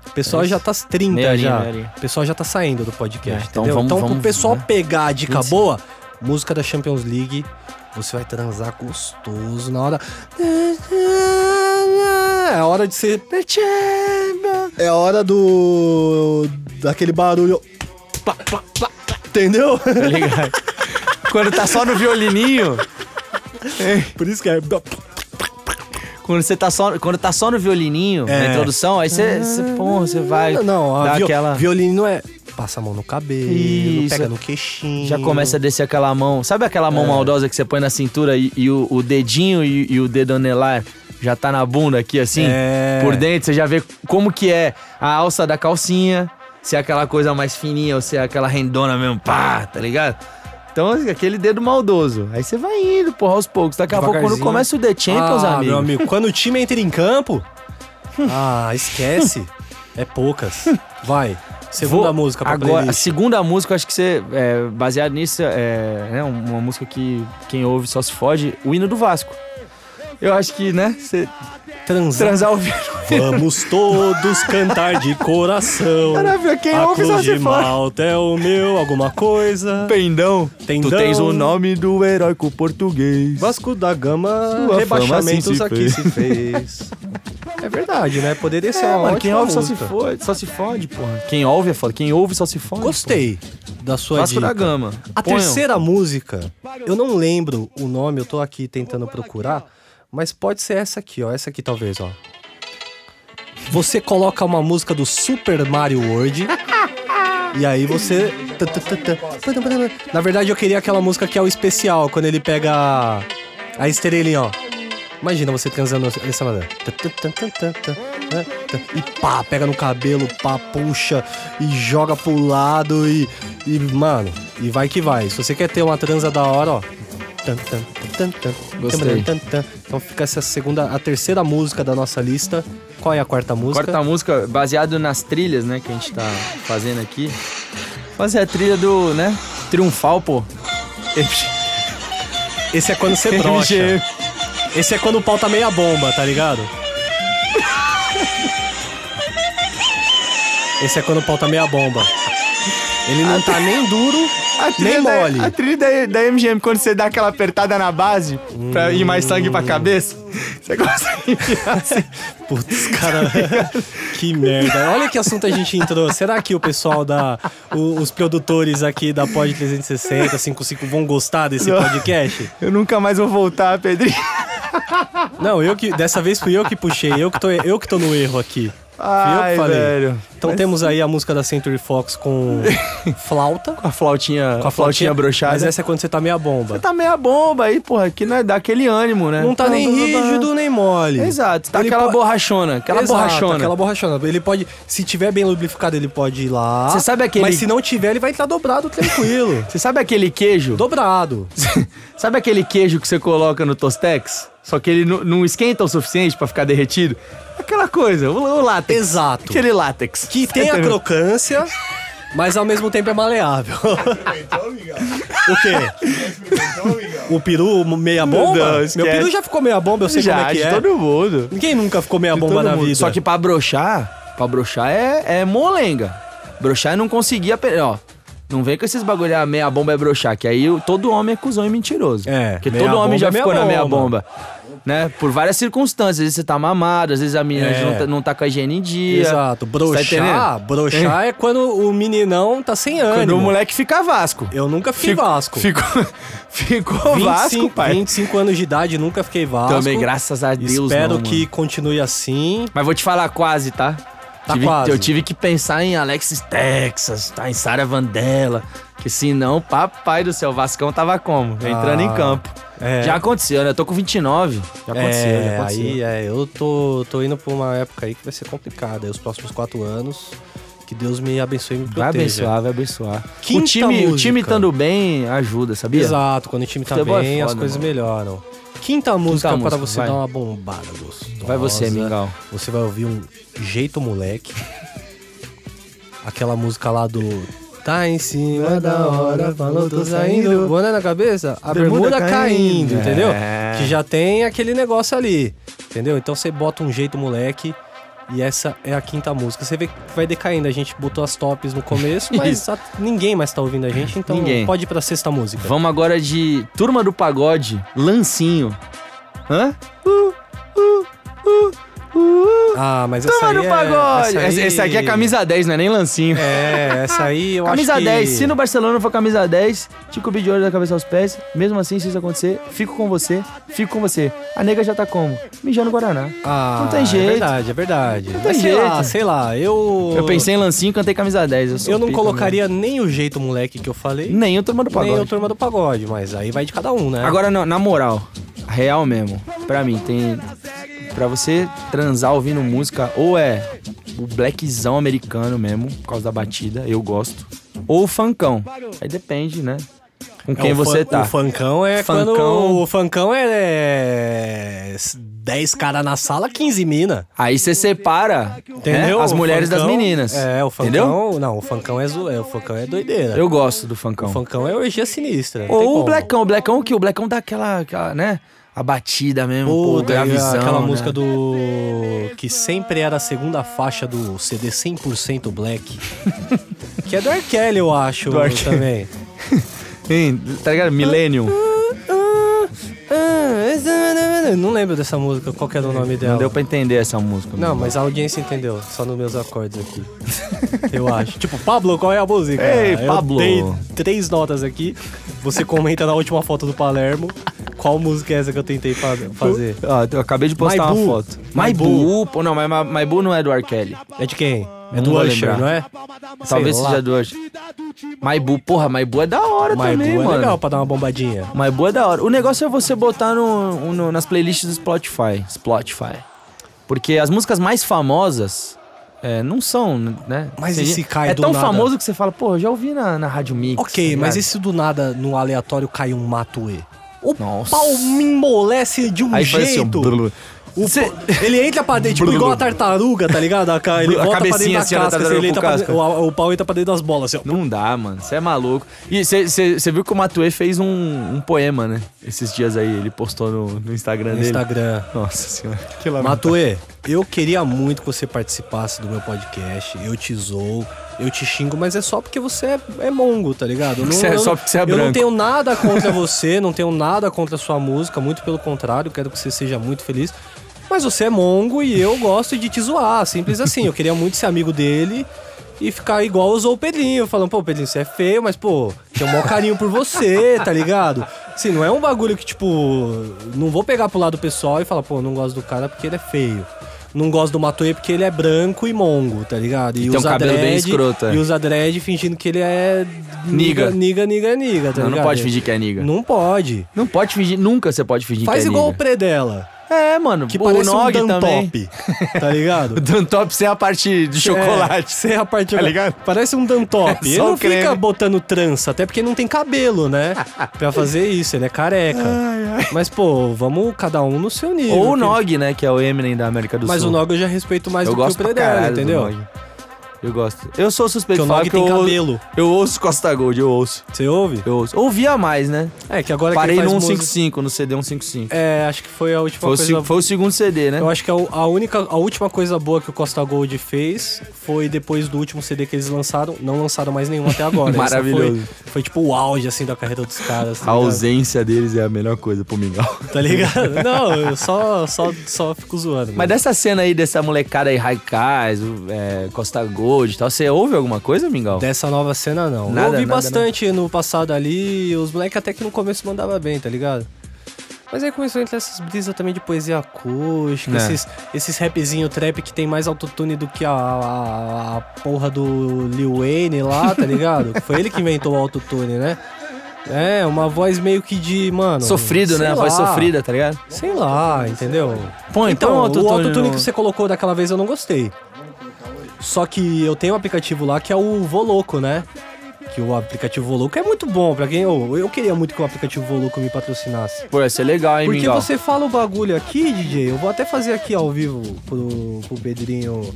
O pessoal já tá 30 Meia já. meia. O pessoal já tá saindo do podcast, É, então entendeu? vamos- então, vamos, pro pessoal né? pegar a dica 25. boa, música da Champions League, você vai transar gostoso na hora. É hora de ser. É hora do. daquele barulho. Entendeu? Tá ligado? Quando tá só no violininho. Por isso que é. Quando você tá só, quando tá só no violininho, É. na introdução, aí você, você, pô, você vai Não, não, a dar viol- aquela... violino é. Passa a mão no cabelo, Isso. pega no queixinho. Já começa a descer aquela mão. Sabe aquela É. mão maldosa que você põe na cintura e, e o, o dedinho e, e o dedo anelar já tá na bunda aqui assim? É. Por dentro, você já vê como que é a alça da calcinha, se é aquela coisa mais fininha ou se é aquela rendona mesmo, pá, tá ligado? Então, aquele dedo maldoso. Aí você vai indo, porra, aos poucos. Daqui a pouco, quando começa o The Champions, ah, amigo. meu amigo, quando o time entra em campo, ah, esquece. É poucas. Vai. Segunda Vou- música pra Agora, a playlist. segunda música, eu acho que você, é, baseado nisso, é né, uma música que quem ouve só se fode, o hino do Vasco. Eu acho que, né, você Transar. transar ouvindo. Vamos todos cantar de coração. Caralho, quem a ouve só cruz se malta é o meu, alguma coisa. Pendão. Tendão. Tu tens o nome do heróico português. Vasco da Gama, Sua rebaixamentos fama assim se aqui fez. se fez. É verdade, né? Poderia ser É, uma mano, quem ouve só se fode, só se fode, porra. Quem ouve é foda, quem ouve só se fode. Gostei da porra. sua Vasco dica. da Gama. A Ponham. terceira música, eu não lembro o nome, eu tô aqui tentando procurar, mas pode ser essa aqui, ó. Essa aqui talvez, ó. Você coloca uma música do Super Mario World. E aí você. Na verdade, eu queria aquela música que é o especial, quando ele pega a- estrelinha, ó. Imagina você transando nessa maneira. E pá, pega no cabelo, pá, puxa e joga pro lado e, e, mano, e vai que vai. Se você quer ter uma transa da hora, ó. Gostei. Então fica essa segunda, a terceira música da nossa lista. Qual é a quarta música? Quarta música, baseado nas trilhas, né, que a gente tá fazendo aqui. Fazer a trilha do, né, triunfal, pô. Esse é quando você brocha. Esse é quando o pau tá meia bomba, tá ligado? Esse é quando o pau tá meia bomba. Ele não tá nem duro, nem mole. A trilha da, da MGM, quando você dá aquela apertada na base pra ir mais sangue pra cabeça, você consegue enfiar assim. Putz, cara, que merda. Olha que assunto a gente entrou. Será que o pessoal da. o- os produtores aqui da Pod 360, 55 vão gostar desse podcast? Eu nunca mais vou voltar, Pedrinho. Não, eu que. Dessa vez fui eu que puxei, eu que tô, eu que tô no erro aqui. Fui eu Ai, que falei. velho. Então temos aí a música da Century Fox com flauta. Com a flautinha, Com a flautinha broxada. Mas essa é quando você tá meia bomba. Tá meia bomba aí, porra, que não é daquele ânimo, né? Não tá nem rígido nem mole. Exato, tá Ele aquela po- borrachona, aquela Exato, borrachona. Aquela borrachona. Ele pode, se tiver bem lubrificado, ele pode ir lá. Você sabe aquele- Mas se não tiver, ele vai estar dobrado tranquilo. Você sabe aquele queijo? dobrado. Sabe aquele queijo que você coloca no Tostex? Só que ele não, não esquenta o suficiente pra ficar derretido? Aquela coisa, o, o látex. Exato. Aquele látex. Que tem a crocância, mas ao mesmo tempo é maleável. o quê? O peru meia bomba? Meu peru já ficou meia bomba, eu sei Já, como é que de é. todo mundo. Ninguém nunca ficou meia De bomba todo na mundo. vida. Só que pra broxar, Pra broxar é, é molenga. Broxar é não conseguir, ape- ó. Não vem com esses bagulho, ah, meia bomba é broxar, que aí todo homem é cuzão e mentiroso. É, Porque todo homem bomba já é ficou na meia bomba. bomba. Né? Por várias circunstâncias. Às vezes você tá mamado, às vezes a menina É. não, tá, não tá com a higiene em dia. Exato. Tá Broxar, entendendo? broxar é quando o meninão tá sem ânimo. Quando o moleque fica Vasco. Eu nunca fiquei Fico- Vasco. Ficou, ficou 25, Vasco, pai. 25 anos de idade, nunca fiquei Vasco. Também, graças a Deus, Espero não, que continue assim. Mas vou te falar quase, tá? Tá Tive- quase. Eu tive que pensar em Alexis Texas, tá? Em Sara Vandella. Que senão, papai do céu, o Vascão tava como? Entrando Ah, em campo. é. Já aconteceu, né? Eu tô com 29. Já aconteceu, é, já aconteceu. aí é, eu tô, tô indo pra uma época aí que vai ser complicada. Os próximos quatro anos. Que Deus me abençoe e me proteja. Vai abençoar, vai abençoar. Quinta o time, o time estando bem ajuda, sabia? Exato, quando o time tá Futebol é bem, as foda, coisas mano. melhoram. Quinta música para música, você vai. dar uma bombada gostosa. Vai você, Mingau. Você vai ouvir um Jeito Moleque. Aquela música lá do. Tá em cima da hora, falou, tô saindo. Boné na cabeça, a bermuda, Bermuda caindo, caindo. entendeu? É. Que já tem aquele negócio ali, entendeu? Então você bota um Jeito Moleque. E essa é a quinta música. Você vê que vai decaindo. A gente botou as tops no começo, mas a- ninguém mais tá ouvindo a gente, então Ninguém. pode ir pra sexta música. Vamos agora de Turma do Pagode, Lancinho. Hã? Uh, uh, uh, uh. Ah, mas essa aí do é, Pagode! essa aí- esse aqui é camisa 10, não é nem Lancinho. É, essa aí eu camisa acho que... 10, se no Barcelona for camisa 10, te cobrir de olho da cabeça aos pés. Mesmo assim, se isso acontecer, fico com você, fico com você. A nega já tá como? Mijando Guaraná. Ah, Não tem jeito. É verdade, é verdade. tem Mas sei jeito. lá, sei lá, eu... Eu pensei em Lancinho, cantei camisa 10. Eu, Eu não colocaria nem o jeito moleque que eu falei, mesmo. Nem o Turma do Pagode. nem o Turma do Pagode, mas aí vai de cada um, né? Agora, não, na moral, real mesmo, pra mim, tem. Pra você transar ouvindo música, ou é o blackzão americano mesmo, por causa da batida, eu gosto. Ou o funkão. Aí depende, né? Com É, quem o você tá. O funkão é Funkão- quando... O funkão é... é 10 caras na sala, 15 mina. Aí você separa né, Entendeu? as O mulheres das funkão- meninas. É, o funkão... Entendeu? Não, o funkão é, zo- é, o funkão é doideira. Eu gosto do O funkão. funkão é orgia sinistra. Ou o blackão. O blackão que o blackão dá aquela, aquela, né? A batida mesmo, pô, e gravizão, aquela né? música do. que sempre era a segunda faixa do CD 100% Black. que é do R. Kelly, eu acho. Do R. Também. Hein, tá ligado? Millennium. Não lembro dessa música, qual que era o nome dela. Não deu pra entender essa música. Não, mas a audiência entendeu, só nos meus acordes aqui. Eu acho. Tipo, Pablo, qual é a música? Ei, Eu Pablo. dei três notas aqui. Você comenta na última foto do Palermo qual música é essa que eu tentei fa- fazer. Ó, eu acabei de postar Maibu. uma foto. Maibu. Pô, não, mas Ma- Maibu não é do R. Kelly. É de quem? É do vou Usher, lembrar. não é? Talvez lá. seja do Usher. Maibu, porra, Maibu é da hora Maibu também, é mano. legal pra dar uma bombadinha. Maibu é da hora. O negócio é você botar no, no- nas playlists do Spotify. Spotify. Porque as músicas mais famosas é, não são, né? Mas esse cai É do tão nada. famoso que você fala, pô, eu já ouvi na, na Rádio Mix. Ok, tá mas ligado? e se do nada no aleatório cai um Matue? O Nossa. pau me emolece de um Aí assim, jeito. O Cê- ele entra pra dentro, tipo igual a tartaruga, tá ligado? A, ele A volta pra dentro cabecinha da assim, casca, assim, ele entra pra casca. dentro- o, o pau entra pra dentro das bolas, assim, ó. Não dá, mano. Você é maluco. E você viu que o Matue fez um, um poema, né? Esses dias aí. Ele postou no, no Instagram No dele. Instagram. Nossa senhora. Que Matue, eu queria muito que você participasse do meu podcast. Eu te zoo, eu te xingo, mas é só porque você é, é mongo, tá ligado? Eu não- é só porque você é Eu não branco. tenho nada contra você, não tenho nada contra a sua música, muito pelo contrário, quero que você seja muito feliz. Mas você é mongo e eu gosto de te zoar, simples assim. Eu queria muito ser amigo dele e ficar igual usou o Pedrinho, falando, pô, Pedrinho, você é feio, mas, pô, tenho um maior carinho por você, tá ligado? Assim, não é um bagulho que, tipo, não vou pegar pro lado pessoal e falar, pô, não gosto do cara porque ele é feio. Não gosto do Matoe porque ele é branco e mongo, tá ligado? E, E tem um cabelo bem escroto, é. E usa dread fingindo que ele é Niga. niga, niga, niga, tá Não, não ligado? pode fingir que é niga. Não, Não pode. pode fingir, nunca você pode fingir Faz que é igual o niga. Predela, É, mano. que o parece um Nog Dan também. Top, tá ligado? O Dan Top sem a parte de chocolate. É, sem a parte Tá ligado? Parece um Dan Top. É ele não creme. fica botando trança, até porque não tem cabelo, né? pra fazer isso, ele é careca. Mas, pô, vamos cada um no seu nível. Ou o Nog, né? Que é o Eminem da América do Mas Sul. o Nog eu já respeito mais Eu do que o Predela, caralho do entendeu? Nog. Eu gosto. Eu sou suspeito Que o de falar Nog que eu, tem ouço- cabelo. eu ouço Costa Gold, eu ouço. Você ouve? Eu ouço. Ouvia mais, né? É, que agora Parei quem no faz música- 155, no CD 155. É, acho que foi a última Foi o, coisa... se- foi o segundo CD, né? Eu acho que a, a única, a última coisa boa que o Costa Gold fez foi depois do último CD que eles lançaram. Não lançaram mais nenhum até agora. Maravilhoso. Foi, foi tipo o auge, assim, da carreira dos caras. tá A ausência deles é a melhor coisa pro Mingau. Tá ligado? Não, eu só, só, só fico zoando. Mas dessa cena aí, dessa molecada aí, Raikais, é, Costa Gold e tal, você ouve alguma coisa, Mingau? Dessa nova cena, não. Nada, eu ouvi nada, bastante no passado ali, os moleques até que no começo mandava bem, tá ligado? Mas aí começou a entrar essas brisas também de poesia acústica, É. esses, esses rapzinho trap que tem mais autotune do que a, a, a porra do Lil Wayne lá, tá ligado? Foi ele que inventou o autotune, né? É, uma voz meio que de, mano. Sofrido, né? A voz lá, sofrida, tá ligado? Sei lá, entendeu? Põe, então, põe um o autotune autotune no- que você colocou daquela vez eu não gostei. Só que eu tenho um aplicativo lá que é o Voloco, né? Que o aplicativo Voloco é muito bom pra quem. Eu, eu queria muito que o aplicativo Voloco me patrocinasse. Pô, ia ser legal, hein, Porque Mingau? você fala o bagulho aqui, DJ, eu vou até fazer aqui ao vivo pro, pro Pedrinho.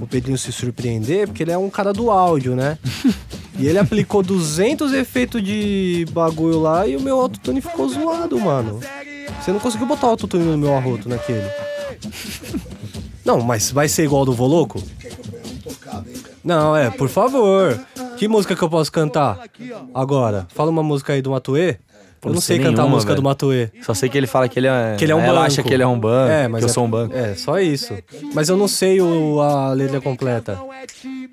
O Pedrinho se surpreender, porque ele é um cara do áudio, né? E ele aplicou 200 efeitos de bagulho lá e o meu autotune ficou zoado, mano. Você não conseguiu botar o autotune no meu arroto naquele. Não, mas vai ser igual ao do Voloco? Não, é, por favor. Que música que eu posso cantar? Agora, fala uma música aí do Matuê. Eu não sei sei cantar a nenhuma, música do velho. Matuê. Só sei que ele fala que ele é. Que ele é um Ela banco. acha que ele é um banco. É, mas que eu é, sou um banco. É, só isso. Mas eu não sei o, a letra completa.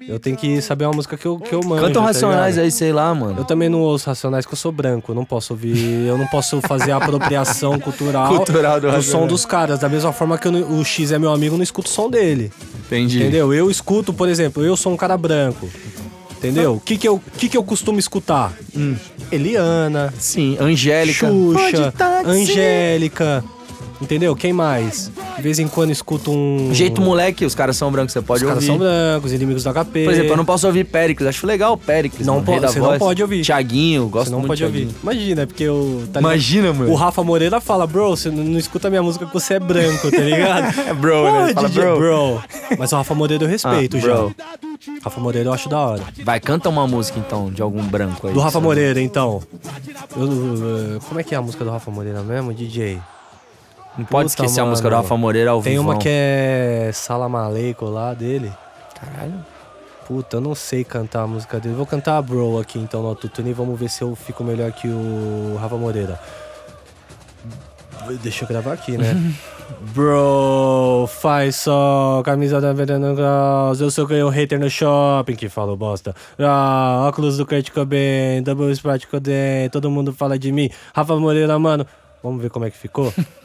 Eu tenho que saber uma música que eu, que eu manjo. Canta um tá Racionais ligado? aí, sei lá, mano. Eu também não ouço Racionais, que eu sou branco. Eu não posso ouvir. Eu não posso fazer a apropriação cultural, Cultural do som Racionais. dos caras. Da mesma forma que eu o X é meu amigo, eu não escuto o som dele. Entendi. Entendeu? Eu escuto, por exemplo, eu sou um cara branco. Entendeu? O que, que, eu, que, que eu costumo escutar? Hum. Eliana, Sim, Angélica. Xuxa, Angélica. Entendeu? Quem mais? De vez em quando escuto um. Jeito moleque, os caras são brancos, você pode Os caras ouvir. são brancos, inimigos do HP. Por exemplo, eu não posso ouvir Péricles. Acho legal o Péricles. Não mano, po- Rei da você não voz. pode ouvir. Thiaguinho, gosto Você não muito pode de ouvir. Imagina, porque o. tá? Imagina, mano. O Rafa Moreira fala, bro, você não não escuta minha música porque você é branco, tá ligado? É bro, Pô, né? Fala DJ, bro. bro. Mas o Rafa Moreira eu respeito Ah, já. bro. Rafa Moreira eu acho da hora. Vai, canta uma música então, de algum branco aí. Do Rafa sabe? Moreira, então. Eu- eu- como é que é a música do Rafa Moreira mesmo, DJ? Não pode Puta, esquecer a música do mano. Rafa Moreira ao Tem vivo. uma que é Salam Aleikum lá dele. Caralho. Puta, eu não sei cantar a música dele. Vou cantar a Bro aqui então no autotune e vamos ver se eu fico melhor que o Rafa Moreira. Deixa eu gravar aqui, né? Bro, faz só, camisa da Vendendo Graus, eu sou ganho hater no shopping que fala bosta. Ah, óculos do Kurt Cobain, double Sprite Coden, todo mundo fala de mim. Rafa Moreira, mano, vamos ver como é que ficou?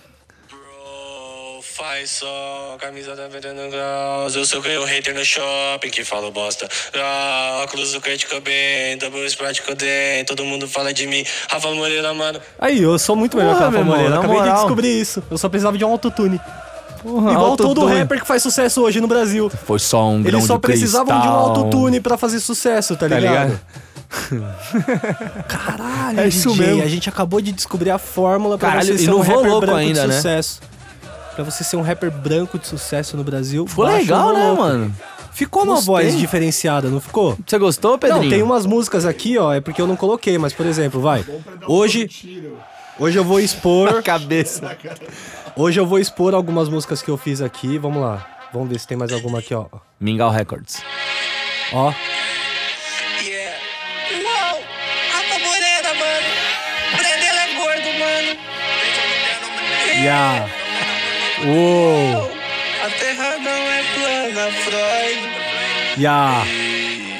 Só, camisa da Vendendo Graus, eu sou ganho hater no shopping que fala bosta. Ah, óculos do Kurt Cobain, double Sprite Coden, todo mundo fala de mim. Rafa Moreira, mano. Aí, eu sou muito melhor que o Rafa Moreira, acabei de moral. descobrir isso. Eu só precisava de um autotune. Porra, Igual todo autotune. rapper que faz sucesso hoje no Brasil. Foi só um grão Eles só de precisavam de um cristal. autotune pra fazer sucesso, tá Tá ligado? ligado? Caralho, É isso DJ, mesmo. a gente acabou de descobrir a fórmula pra Caralho, você e ser não um rapper branco ainda, de né? sucesso. Pra você ser um rapper branco de sucesso no Brasil. Ficou o legal, né, mano? Ficou uma Gostei. voz diferenciada, não ficou? Você gostou, Pedrinho? Não, tem umas músicas aqui, ó, é porque eu não coloquei, mas por exemplo, vai. Hoje Hoje eu vou expor, Cabeça. hoje eu vou expor algumas músicas que eu fiz aqui, vamos lá. Vamos ver se tem mais alguma aqui, ó. Mingau Records. Ó. Yeah. Uou. A terra não é plana, Freud. Ya!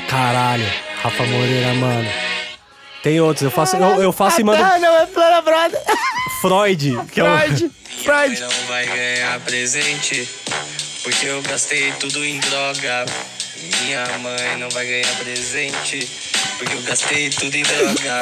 Caralho, Rafa Moreira, mano. Tem outros, eu faço, eu, eu faço e mando não é plana, brother. Freud, que é o... Freud. Freud. Não vai ganhar presente, porque eu gastei tudo em droga. Minha mãe não vai ganhar presente, porque eu gastei tudo em droga.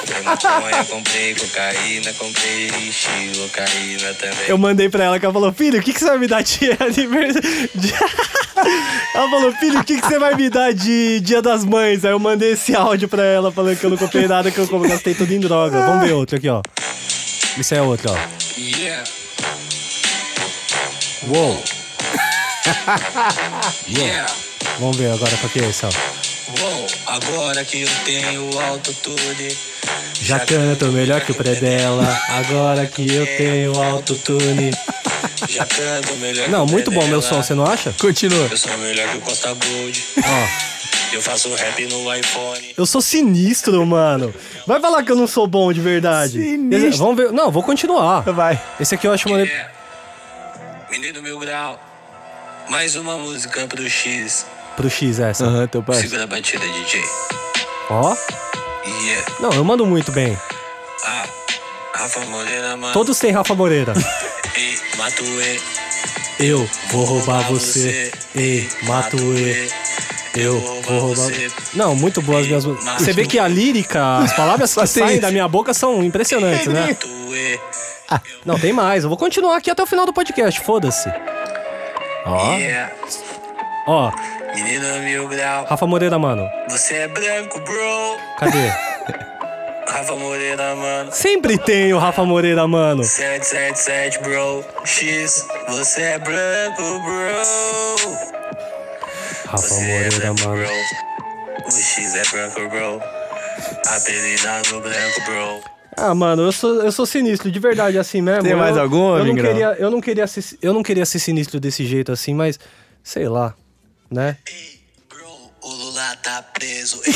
Comprei maconha, comprei cocaína, comprei lixo, cocaína também. Eu mandei pra ela que ela falou, filho, o que, que você vai me dar de aniversário? de- Ela falou, filho, o que, que você vai me dar de Dia das Mães? Aí eu mandei esse áudio pra ela falando que eu não comprei nada, que eu gastei tudo em droga. Vamos ver outro aqui, ó. Isso é outro, ó. Yeah. Uou. Yeah. Vamos ver agora qual que é ó. Uou, agora que eu tenho autotune. Já canto melhor que o Predella, agora que eu tenho autotune. Já canto melhor Não, que o muito bom meu som, você não acha? Continua. Eu sou melhor que o Costa Gold. Ó, Eu faço rap no iPhone. eu sou sinistro, mano. Vai falar que eu não sou bom de verdade. Sinistro. Vamos ver. Não, vou continuar. Vai. Esse aqui eu acho maneiro. Yeah. Menino Mil Grau. Mais uma música pro X. Pro X essa. Aham, teu parceiro. Segura a batida, DJ. Ó. Yeah. Não, eu mando muito bem. Ah, Rafa Moreira, mano. Todos têm Rafa Moreira. Ei, Matuê. Eu vou roubar você. Ei, Matuê. Eu vou roubar. você. Não, muito boas minhas músicas. Você vê que a lírica, as palavras que tem saem da minha boca são impressionantes, né? Matuê. Não, tem mais. Eu vou continuar aqui até o final do podcast. Foda-se. Ó. Yeah. Ó, Menino Mil Grau. Rafa Moreira, mano. Você é branco, bro. Cadê? Rafa Moreira, mano. Sempre tem o Rafa Moreira, mano. 777, bro. X, você é branco, bro. Rafa Você é Moreira, branco, mano. bro. O X é branco, bro. Apelidado branco, bro. Ah, mano, eu sou, eu sou sinistro, de verdade, assim mesmo. Tem mais eu, algum, eu não queria, eu não queria ser, Eu não queria ser sinistro desse jeito assim, mas. Sei lá, né? Ei, bro, o Lula tá preso. Ei,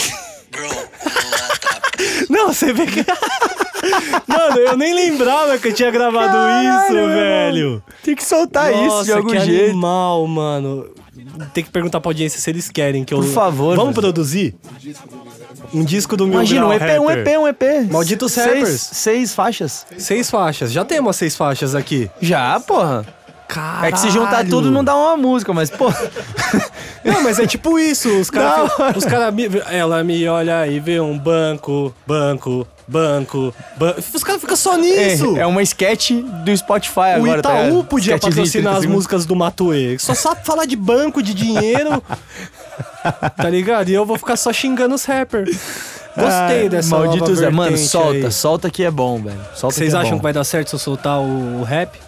bro, o Lula tá preso. Não, você vê que. Mano, eu nem lembrava que eu tinha gravado isso, velho. Tem que soltar isso Nossa, de algum que jeito. animal, mano. Tem que perguntar pra audiência se eles querem que eu. Por favor, Vamos velho. produzir? Um disco do Mil Imagina, um EP, um Rapper. EP, um EP. Malditos seis, rappers. Seis faixas. Seis faixas. Já temos seis faixas aqui. Já, porra. Caralho. É que se juntar tudo não dá uma música, mas, pô. Não, mas é tipo isso. Os caras. Os cara me, ela me olha e vê um banco, banco, banco. Os caras ficam só nisso. É, é uma sketch do Spotify O agora, tá Itaú ligado? podia patrocinar 30 as músicas do Matuê. Só sabe falar de banco, de dinheiro. tá ligado? E eu vou ficar só xingando os rappers. Gostei Ah, dessa Malditos nova é, mano, solta, aí. solta que é bom, velho. Solta Vocês é acham bom. que vai dar certo se eu soltar o, o rap?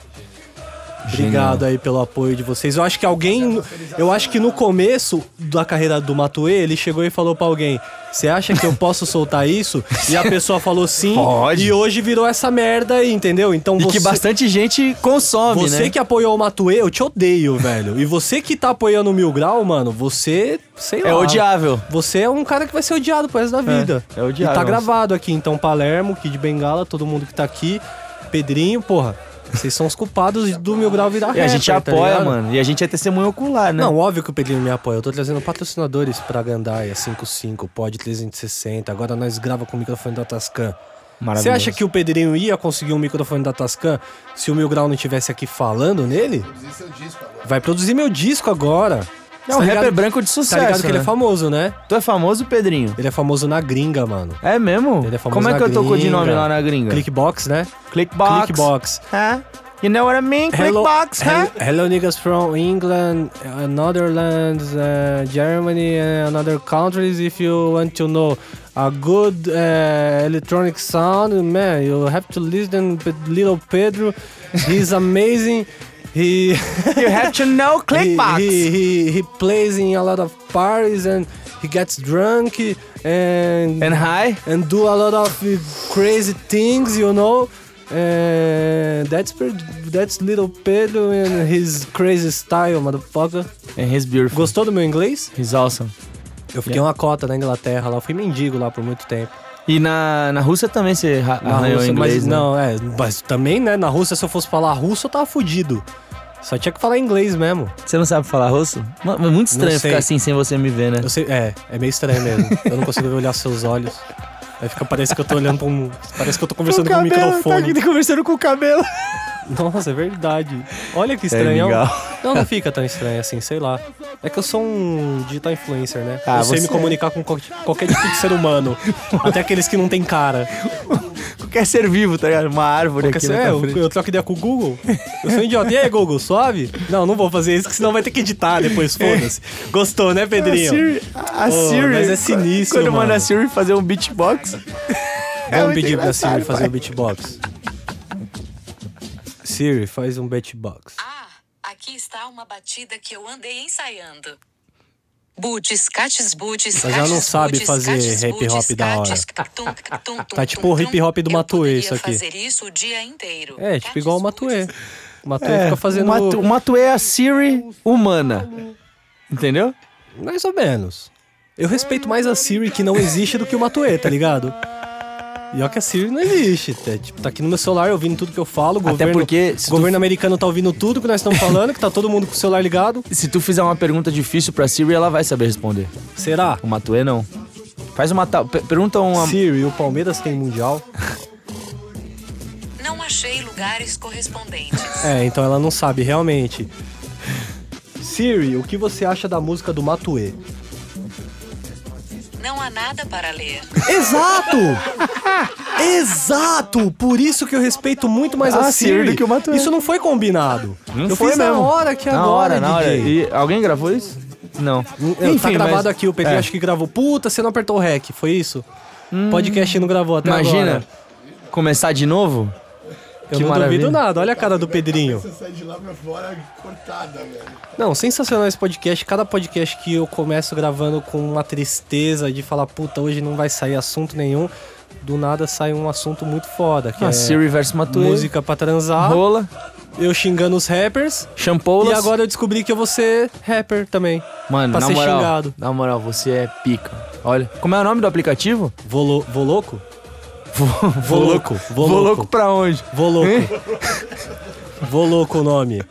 Obrigado aí pelo apoio de vocês. Eu acho que alguém. Eu acho que no começo da carreira do Matuê, ele chegou e falou pra alguém: Você acha que eu posso soltar isso? E a pessoa falou sim. Pode. E hoje virou essa merda aí, entendeu? Então E você. que bastante gente consome, Você né? que apoiou o Matuê, eu te odeio, velho. E você que tá apoiando o Mil Grau, mano, você, sei lá. É odiável. Você é um cara que vai ser odiado pro resto da vida. é odiável. E tá gravado aqui, então, Palermo, Kid Bengala, todo mundo que tá aqui, Pedrinho, porra. Vocês são os culpados do Mil Grau virar E a gente rapper, tá apoia, ligado? mano. E a gente é testemunho ocular, né? Não, óbvio que o Pedrinho me apoia. Eu tô trazendo patrocinadores pra Gandaia 55, Pod 360. Agora nós grava com o microfone da Tascam. Você acha que o Pedrinho ia conseguir um microfone da Tascam se o Mil Grau não tivesse aqui falando nele? Vai produzir meu disco agora. É um Tá rapper ligado- branco de Tá sucesso, ligado que ele é né? famoso, né? Tu é famoso, Pedrinho? Ele é famoso na gringa, mano. É mesmo? Ele é famoso Como é na que eu tô com o de nome lá na gringa? Clickbox, né? Clickbox. Clickbox. Huh? You know what I mean? Hello, Clickbox, huh? hel- hello niggas from England, uh, Netherlands, uh, Germany, and other countries. If you want to know a good uh, electronic sound, man, you have to listen to Little Pedro. He's amazing. He You have to know Clickbox. he, he he plays in a lot of parties and he gets drunk and And hi. and do a lot of crazy things, you know. And that's that's little Pedro and his crazy style, motherfucker. And he's beautiful. Gostou do meu inglês? He's awesome. Eu fiquei uma cota na Inglaterra lá, eu fui mendigo lá por muito tempo. E na, na Rússia também você arranhou Rússia, inglês, mas né? não, é, mas também, né, na Rússia se eu fosse falar russo eu tava fudido. Só tinha que falar inglês mesmo. Você não sabe falar russo? Mano, é muito estranho ficar assim sem você me ver, né? Eu sei, é, é meio estranho mesmo. Eu não consigo olhar seus olhos. Aí fica, parece que eu tô olhando pra um. Parece que eu tô conversando com um Tá microfone. aqui conversando com o cabelo. Nossa, é verdade. Olha que estranhão. legal. não, não fica tão estranho assim, sei lá. É que eu sou um digital influencer, né? Ah, eu sei me comunicar com qual- qualquer tipo de ser humano. até aqueles que não tem cara. Qualquer ser vivo, tá ligado? Uma árvore Qualquer aqui ser, é, eu, eu troco ideia com o Google. Eu sou idiota. E aí, Google, suave? Não, não vou fazer isso, senão vai ter que editar depois, foda-se. Gostou, né, A Pedrinho? Siri, a Siri mas é sinistro, Quando manda mano. a Siri fazer um beatbox. É Vamos muito pedir pra Siri fazer o beatbox. Siri, faz um beatbox. Ah, aqui está uma batida que eu andei ensaiando. Boots, cates, boots, Mas ela não cates, sabe fazer cates, hip hop da hora. Tá tipo o hip hop do. Matuê, isso aqui. fazer isso o dia inteiro. É, tipo igual o Matuê. O Matuê É, fica fazendo. o, Matu, o Matuê é a Siri humana. Entendeu? Mais ou menos. Eu respeito mais a Siri que não existe do que o Matuê, tá ligado? E ó que a Siri não existe. É, tipo, tá aqui no meu celular ouvindo tudo que eu falo. O Até governo, porque o tu- governo americano tá ouvindo tudo que nós estamos falando, que tá todo mundo com o celular ligado. Se tu fizer uma pergunta difícil pra Siri, ela vai saber responder. Será? O Matuê não. Faz uma. ta- pe- Pergunta uma. Siri, o Palmeiras tem mundial? Não achei lugares correspondentes. É, então ela não sabe realmente. Siri, o que você acha da música do Matuê? Não há nada para ler. Exato! Exato! Por isso que eu respeito muito mais Ah, a Siri. Siri do que o Matuê. Isso não foi combinado. Não eu foi fiz na mesmo. hora aqui na agora, hora, na hora. E alguém gravou isso? Não. Eu, tá gravado mas- aqui, o Pedrinho é. acho que gravou. Puta, você não apertou o REC, foi isso? Podcast não gravou até Imagina agora. começar de novo. Eu que não maravilha. duvido nada, olha a cara do Pedrinho. Você sai de lá pra fora cortada, velho. Não, sensacional esse podcast. Cada podcast que eu começo gravando com uma tristeza de falar, puta, hoje não vai sair assunto nenhum. Do nada sai um assunto muito foda, que Ah, é Siri versus Matuê. música pra transar, Rola. eu xingando os rappers. Shampoolas. E agora eu descobri que eu vou ser rapper também. Mano, pra na ser moral, xingado. na moral, você é pica. Olha, como é o nome do aplicativo? Vou, lo- vou louco? Vou Vou louco, vou Vou louco. louco pra onde? Vou louco. Vou louco o nome.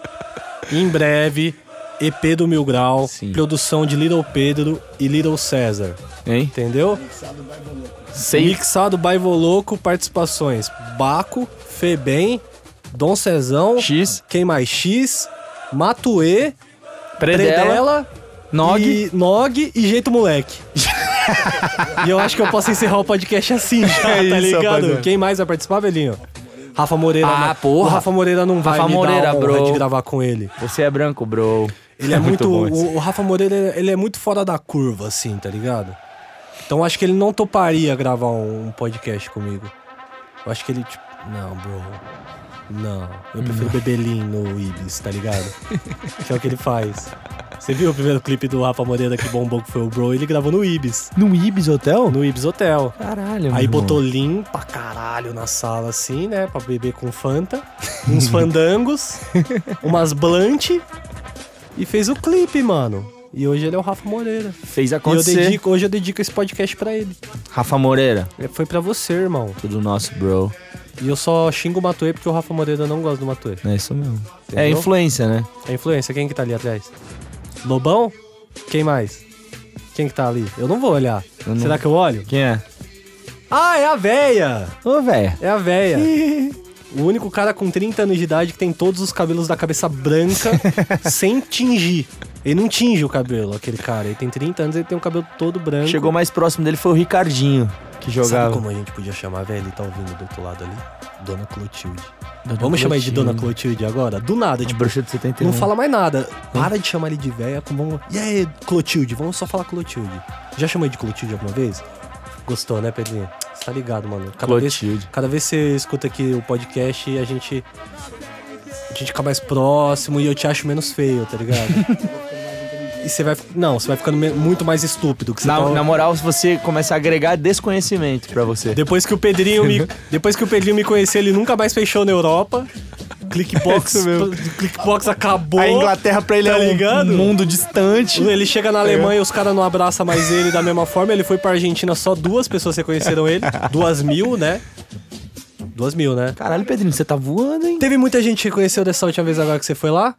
Em breve, EP do Mil Grau, Sim. produção de Little Pedro e Little César. Hein? Entendeu? Sei. Mixado by Voloco, participações. Baco, Febem, Dom Cezão, X, Quem Mais X, Matuê, Predela, Predela, Nog. e Nog e Jeito Moleque. e eu acho que eu posso encerrar o podcast assim já, É tá isso, ligado? rapaziada. Quem mais vai participar, velhinho? Rafa Moreira. Ah, mas- porra. O Rafa Moreira não vai Rafa me Moreira, dar a honra bro. de gravar com ele. Você é branco, bro. Ele é, muito... bom isso. o, o Rafa Moreira, ele é muito fora da curva, assim, tá ligado? Então eu acho que ele não toparia gravar um, um podcast comigo. Eu acho que ele, tipo, não, bro. Não. Eu prefiro beber lean no Ibis, tá ligado? que é o que ele faz. Você viu o primeiro clipe do Rafa Moreira que bombou, que foi o Bro? Ele gravou no Ibis. No Ibis Hotel? No Ibis Hotel. Caralho, Aí botou. Lean pra caralho na sala, assim, né? Pra beber com Fanta. Uns fandangos. umas blunt. E fez o clipe, mano. E hoje ele é o Rafa Moreira. Fez E eu acontecer. dedico, hoje eu dedico esse podcast pra ele. Rafa Moreira. É, Foi pra você, irmão. Tudo nosso, bro. E eu só xingo o Matuê porque o Rafa Moreira não gosta do Matuê. É isso mesmo. É Entendeu? influência, né? É influência. Quem que tá ali atrás? Lobão? Quem mais? Quem que tá ali? Eu não vou olhar. Eu não- Será que eu olho? Quem é? Ah, é a véia! Ô, velho. É a véia. O único cara com 30 anos de idade que tem todos os cabelos da cabeça branca sem tingir. Ele não tinge o cabelo, aquele cara. Ele tem 30 anos, ele tem o cabelo todo branco. Chegou mais próximo dele foi o Ricardinho, que jogava. Sabe como a gente podia chamar, velho? Ele tá ouvindo do outro lado ali? Dona Clotilde. Dona Vamos chamar ele de Dona Clotilde. Clotilde agora? Do nada, tipo, bruxa de 71. não fala mais nada. Para de chamar ele de véia. com- Vamos... E aí, Clotilde? Vamos só falar Clotilde. Já chamou ele de Clotilde alguma vez? Gostou, né, Pedrinho? Você tá ligado, mano? Cada vez, Clotilde. cada vez que você escuta aqui o podcast, a gente. A gente fica mais próximo e eu te acho menos feio, tá ligado? e você vai. Não, você vai ficando muito mais estúpido. Que você Na, tá- na moral, você começa a agregar desconhecimento pra você. Depois que o Pedrinho me, depois que o Pedrinho me conheceu, ele nunca mais fechou na Europa. Clickbox, mesmo. Clickbox acabou. A Inglaterra pra ele Tá é um ligado? mundo distante. Ele chega na Alemanha, os caras não abraçam mais ele da mesma forma. Ele foi pra Argentina, só duas pessoas reconheceram ele. Duas mil, né? Duas mil, né? Caralho, Pedrinho, você tá voando, hein? Teve muita gente que reconheceu dessa última vez agora que você foi lá?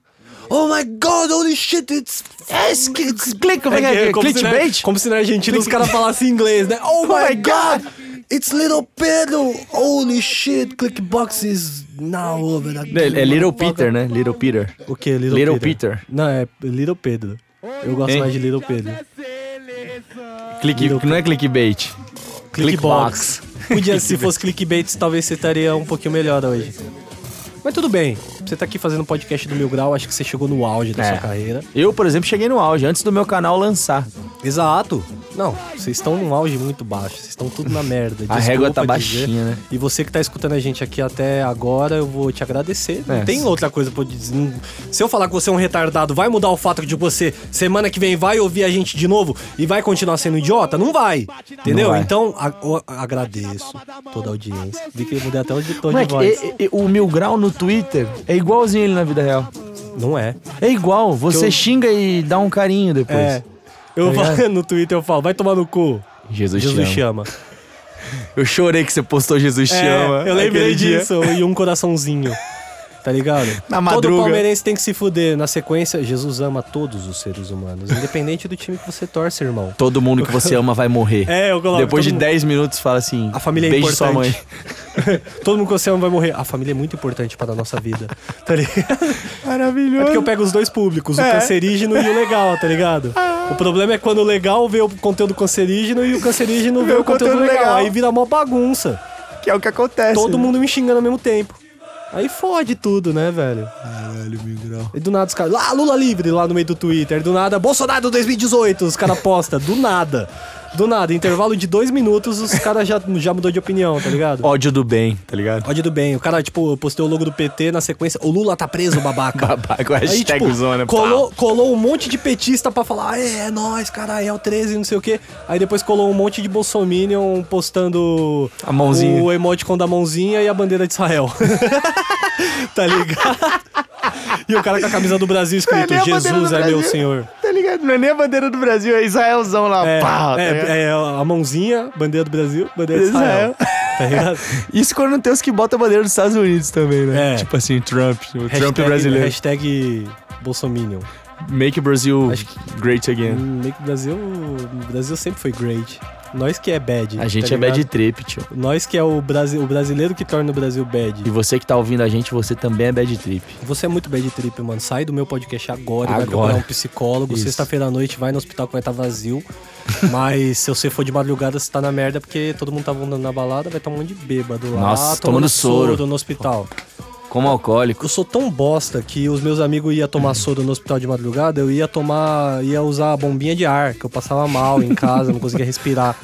Oh my god, holy shit, it's... Yes, click, como é que é? como, se na, Clickbait? como se na Argentina os caras falassem inglês, né? Oh, my god, it's little Pedro, holy shit, Clickbox is now over. É, é Little Peter, né? Little Peter. O que, Little, Little Peter? Peter. Não, é Little Pedro. Eu gosto Hein? mais de Little Pedro. Click, Little não é clickbait. Clickbox. Podia, se fosse clickbait, talvez você estaria um pouquinho melhor hoje. Mas tudo bem. Você tá aqui fazendo um podcast do Mil Grau, acho que você chegou no auge da É. sua carreira. Eu, por exemplo, cheguei no auge, antes do meu canal lançar. Exato. Não, vocês estão num auge muito baixo, vocês estão tudo na merda. A régua tá Desculpa dizer. baixinha, né? E você que tá escutando a gente aqui até agora, eu vou te agradecer. Não É. tem outra coisa pra eu dizer. Não- Se eu falar que você é um retardado, vai mudar o fato de você semana que vem vai ouvir a gente de novo e vai continuar sendo idiota? Não vai. Entendeu? Não vai. Então, a- agradeço toda a audiência. Vi que eu mudei até o tom de Moleque, voz. e- e- o Mil Grau no Twitter é igualzinho ele na vida real. Não é. É igual, você eu- xinga e dá um carinho depois. É. Eu Tá falo, no Twitter eu falo, vai tomar no cu. Jesus, Jesus te chama. ama. Eu chorei que você postou Jesus te É, ama. eu lembrei aquele dia. disso. E um coraçãozinho. Tá ligado? Na Todo madruga. palmeirense tem que se fuder. Na sequência, Jesus ama todos os seres humanos. Independente do time que você torce, irmão. Todo mundo que você ama vai morrer. É, eu coloco. Depois de todo 10 minutos fala assim: A família é beijo importante. sua mãe. Todo mundo que você ama vai morrer. A família é muito importante para a nossa vida. Tá ligado? Maravilhoso. É porque eu pego os dois públicos, o É. cancerígeno e o legal, tá ligado? O problema é quando o legal vê o conteúdo cancerígeno e o cancerígeno vê, o conteúdo, legal. Aí vira mó bagunça. Que é o que acontece. Todo né? mundo me xingando ao mesmo tempo. Aí fode tudo, né, velho? Caralho, Miguel. E do nada os caras. Lá, Lula livre lá no meio do Twitter. Do nada, Bolsonaro 2018. Os caras postam. Do nada. Do nada. Intervalo de dois minutos, os caras já, já mudou de opinião, tá ligado? Ódio do bem, tá ligado? Ódio do bem. O cara, tipo, eu postei o logo do PT na sequência. O Lula tá preso, babaca. Babaca, Aí, hashtag tipo, zona. colou, colou um monte de petista pra falar, é, é nóis, caralho, é o 13, não sei o quê. Aí depois colou um monte de bolsominion postando A mãozinha. o emoticon da mãozinha e a bandeira de Israel. tá ligado? E o cara com a camisa do Brasil escrito, é Jesus é meu senhor. Tá ligado? Não é nem a bandeira do Brasil, é Israelzão lá. É, pá, tá ligado? é, é a mãozinha, bandeira do Brasil, bandeira de Israel. Tá ligado? Isso quando tem os que botam a bandeira dos Estados Unidos também, né? É. Tipo assim, Trump, o Trump Hashtag- brasileiro. Hashtag Bolsominion. Make Brasil Acho great again. Hum, que o Brasil, o Brasil sempre foi great. Nós que é bad. A gente tá é bad trip, tio. Nós que é o, Brasi o brasileiro que torna o Brasil bad. E você que tá ouvindo a gente, você também é bad trip. Você é muito bad trip, mano. Sai do meu podcast agora, e vai Agora. procurar um psicólogo. Sexta-feira à noite vai no hospital que vai estar vazio. Mas se você for de madrugada, você tá na merda porque todo mundo tá andando na balada, vai estar um monte de bêbado lá. Nossa, tomando soro. no hospital. Como alcoólico. Eu sou tão bosta que os meus amigos iam tomar soro no hospital de madrugada, eu ia tomar, ia usar a bombinha de ar, que eu passava mal em casa, não conseguia respirar.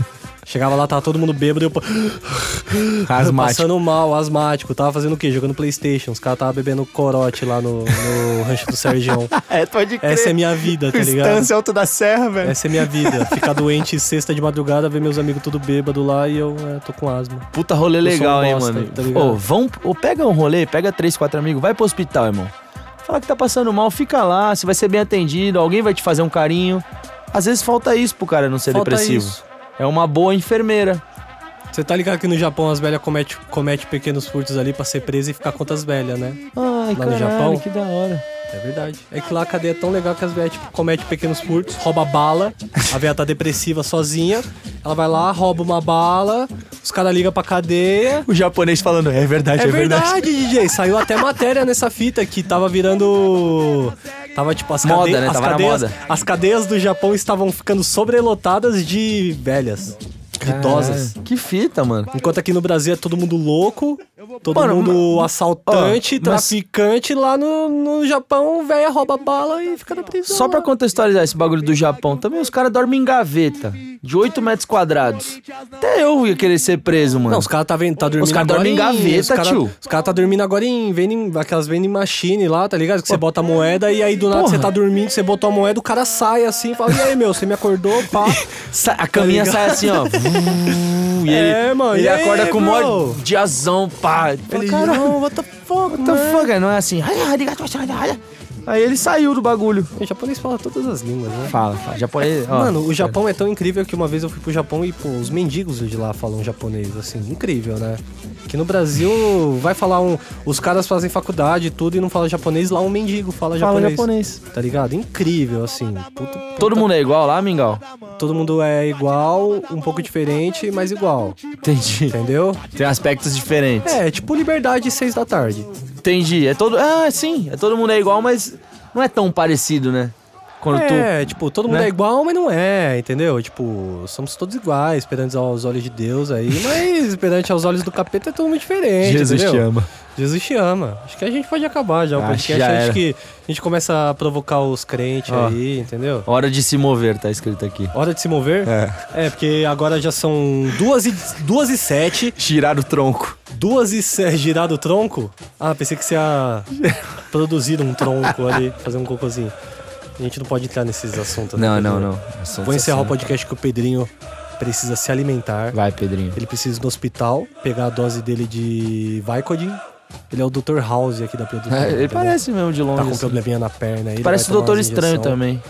Chegava lá, tava todo mundo bêbado e eu Asmático. passando mal, asmático. Tava fazendo o quê? Jogando Playstation. Os caras tava bebendo corote lá no, no rancho do Sergião. É, pode crer. Essa é minha vida, tá ligado? Estância Alto da Serra, velho. Essa é minha vida. Ficar doente sexta de madrugada, ver meus amigos tudo bêbado lá e eu é, tô com asma. Puta rolê um legal, hein, bosta, mano. tá ligado? Ô, vão, ou pega um rolê, pega três, quatro amigos, vai pro hospital, irmão. Fala que tá passando mal, fica lá, você vai ser bem atendido, alguém vai te fazer um carinho. Às vezes falta isso pro cara não ser Falta depressivo. isso. É uma boa enfermeira. Você tá ligado que no Japão as velhas cometem comete pequenos furtos ali pra ser presa e ficar contra as velhas, né? Ai, Lá no caralho, Japão? que da hora. É verdade. É que lá a cadeia é tão legal que as velhas tipo, cometem pequenos furtos, rouba bala, a velha tá depressiva sozinha, ela vai lá, rouba uma bala, os caras ligam pra cadeia. O japonês falando, é verdade, É é, verdade. verdade, DJ. Saiu até matéria nessa fita que tava virando. Tava tipo as, Moda, cadeias, né? as Tava cadeias. moda. As cadeias do Japão estavam ficando sobrelotadas de velhas. Idosas. Caralho, Que fita, mano. Enquanto aqui no Brasil é todo mundo louco, todo Mano, mundo assaltante, ó, mas- traficante. Lá no, no Japão, velha rouba bala e fica na prisão. Só pra contextualizar esse bagulho do Japão, também os caras dormem em gaveta, de 8 metros quadrados. Até eu ia querer ser preso, mano. Não, os caras tá, vendo- tá dormindo Os caras dormem em gaveta, os cara, tio. Os caras tá dormindo agora em vending, aquelas vending machine lá, tá ligado? Que você bota a moeda e aí do nada você tá dormindo, você botou a moeda, o cara sai assim, fala, e aí, meu, você me acordou, pá. A caminha ligado? sai assim, ó. E É, ele, mano, Ele e aí, acorda com o maior diazão, pá. Fala, Ele, Cara, não, what the fuck, what the fuck? Não é assim. Aí ele saiu do bagulho. O japonês fala todas as línguas, né? Fala, fala. Japonês. ó. Mano, o Japão é tão incrível que uma vez eu fui pro Japão e, pô, os mendigos de lá falam japonês, assim, incrível, né? Que no Brasil vai falar um. Os caras fazem faculdade e tudo e não fala japonês, lá um mendigo fala, Fala japonês. japonês. Tá ligado? Incrível, assim. Puta- Todo mundo é igual lá, Mingau? Todo mundo é igual, um pouco diferente, mas igual. Entendi. Entendeu? Tem aspectos diferentes. É, tipo liberdade seis da tarde. Entendi. É todo. Ah, sim. É todo mundo é igual, mas não é tão parecido, né? Quando tu. É, tipo, todo mundo né? é igual, mas não é, entendeu? Tipo, somos todos iguais, perante aos olhos de Deus aí, mas perante aos olhos do capeta é todo mundo diferente, Jesus entendeu? te ama. Jesus te ama. Acho que a gente pode acabar já o Acho podcast. Acho era. que a gente começa a provocar os crentes Ó. aí, entendeu? Hora de se mover, tá escrito aqui. Hora de se mover? É. É, porque agora já são duas e, duas e sete. Girar o tronco. Duas e se, girado o tronco? Ah, pensei que você ia produzir um tronco ali, fazer um cocôzinho. A gente não pode entrar nesses assuntos. né, Não, não, não. Assunto Vou encerrar o podcast que o Pedrinho precisa se alimentar. Vai, Pedrinho. Ele precisa ir no hospital, pegar a dose dele de Vicodin. Ele é o Dr. House aqui da produtora. É, ele entendeu? parece mesmo de longe. Tá com um assim. probleminha na perna. Ele Parece o Doutor Estranho também.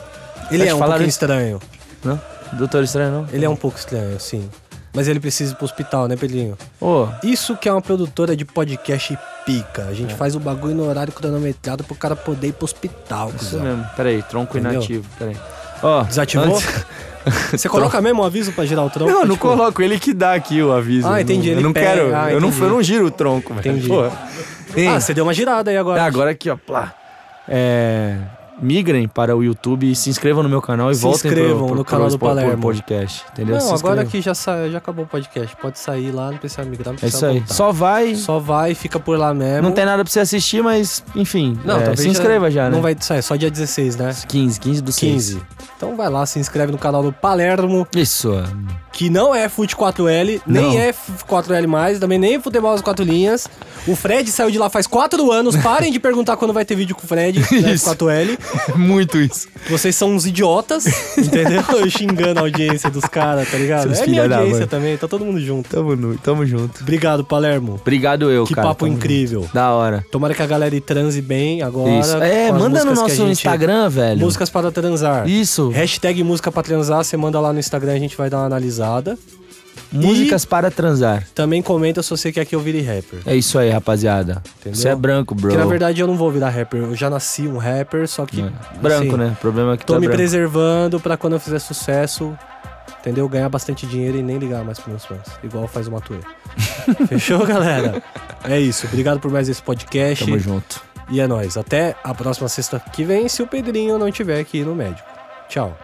Ele é um isso? estranho. Não? Doutor Estranho, não? Ele é um pouco estranho, sim. Mas ele precisa ir pro hospital, né, Pedrinho? Ô, Isso que é uma produtora de podcast pica. A gente faz o bagulho no horário cronometrado pro cara poder ir pro hospital. isso cuzão. mesmo. Peraí, tronco Entendeu? inativo. Peraí. Ó, Desativou? antes- Você coloca mesmo o aviso pra girar o tronco? Não, não Tipo, coloco. Ele que dá aqui o aviso. Ah, entendi, Eu ele não pega. quero. Ah, eu, não, eu não giro o tronco, velho. Entendi. Hein? Ah, você deu uma girada aí agora. Ah, agora aqui, ó. Plá. É, migrem para o YouTube, se inscrevam no meu canal e Se voltem pro, inscrevam pro, no pro, canal do pro- pro Palermo. podcast. Entendeu? Não, agora que já, sa... já acabou o podcast. Pode sair lá, não precisa migrar, não É precisa isso aí. voltar. Só vai. Só vai, fica por lá mesmo. Não tem nada pra você assistir, mas enfim. Não, é, se inscreva já, né? Não vai sair, só dia 16, né? 15, 15 do 6. 15. Então vai lá, se inscreve no canal do Palermo, Isso. que não é Fute 4L, Não. nem é F- 4L+, também nem é Futebol às quatro linhas. O Fred saiu de lá faz 4 anos. Parem de perguntar quando vai ter vídeo com o Fred, né, Isso. 4L. Muito isso. Vocês são uns idiotas, entendeu? Xingando a audiência dos caras, tá ligado? Seus é minha audiência mãe. também, tá todo mundo junto. Tamo, nu- tamo junto. Obrigado, Palermo. Obrigado eu, Que cara. papo Tamo incrível. junto. Da hora. Tomara que a galera transe bem agora. Isso. É, manda no que nosso gente- Instagram, velho. Músicas para transar. Isso. Hashtag música pra transar, você manda lá no Instagram, a gente vai dar uma analisada. Músicas para transar. Também comenta se você quer que eu vire rapper. É isso aí, rapaziada. Entendeu? Você é branco, bro. Porque na verdade eu não vou virar rapper, eu já nasci um rapper, só que. É. Branco, assim, né? O problema é que Tô é me branco. preservando pra quando eu fizer sucesso, entendeu? Ganhar bastante dinheiro e nem ligar mais pros meus fãs. Igual faz o Matuê. Fechou, galera? É isso. Obrigado por mais esse podcast. Tamo junto. E é nóis. Até a próxima sexta que vem, se o Pedrinho não tiver aqui no médico. Tchau.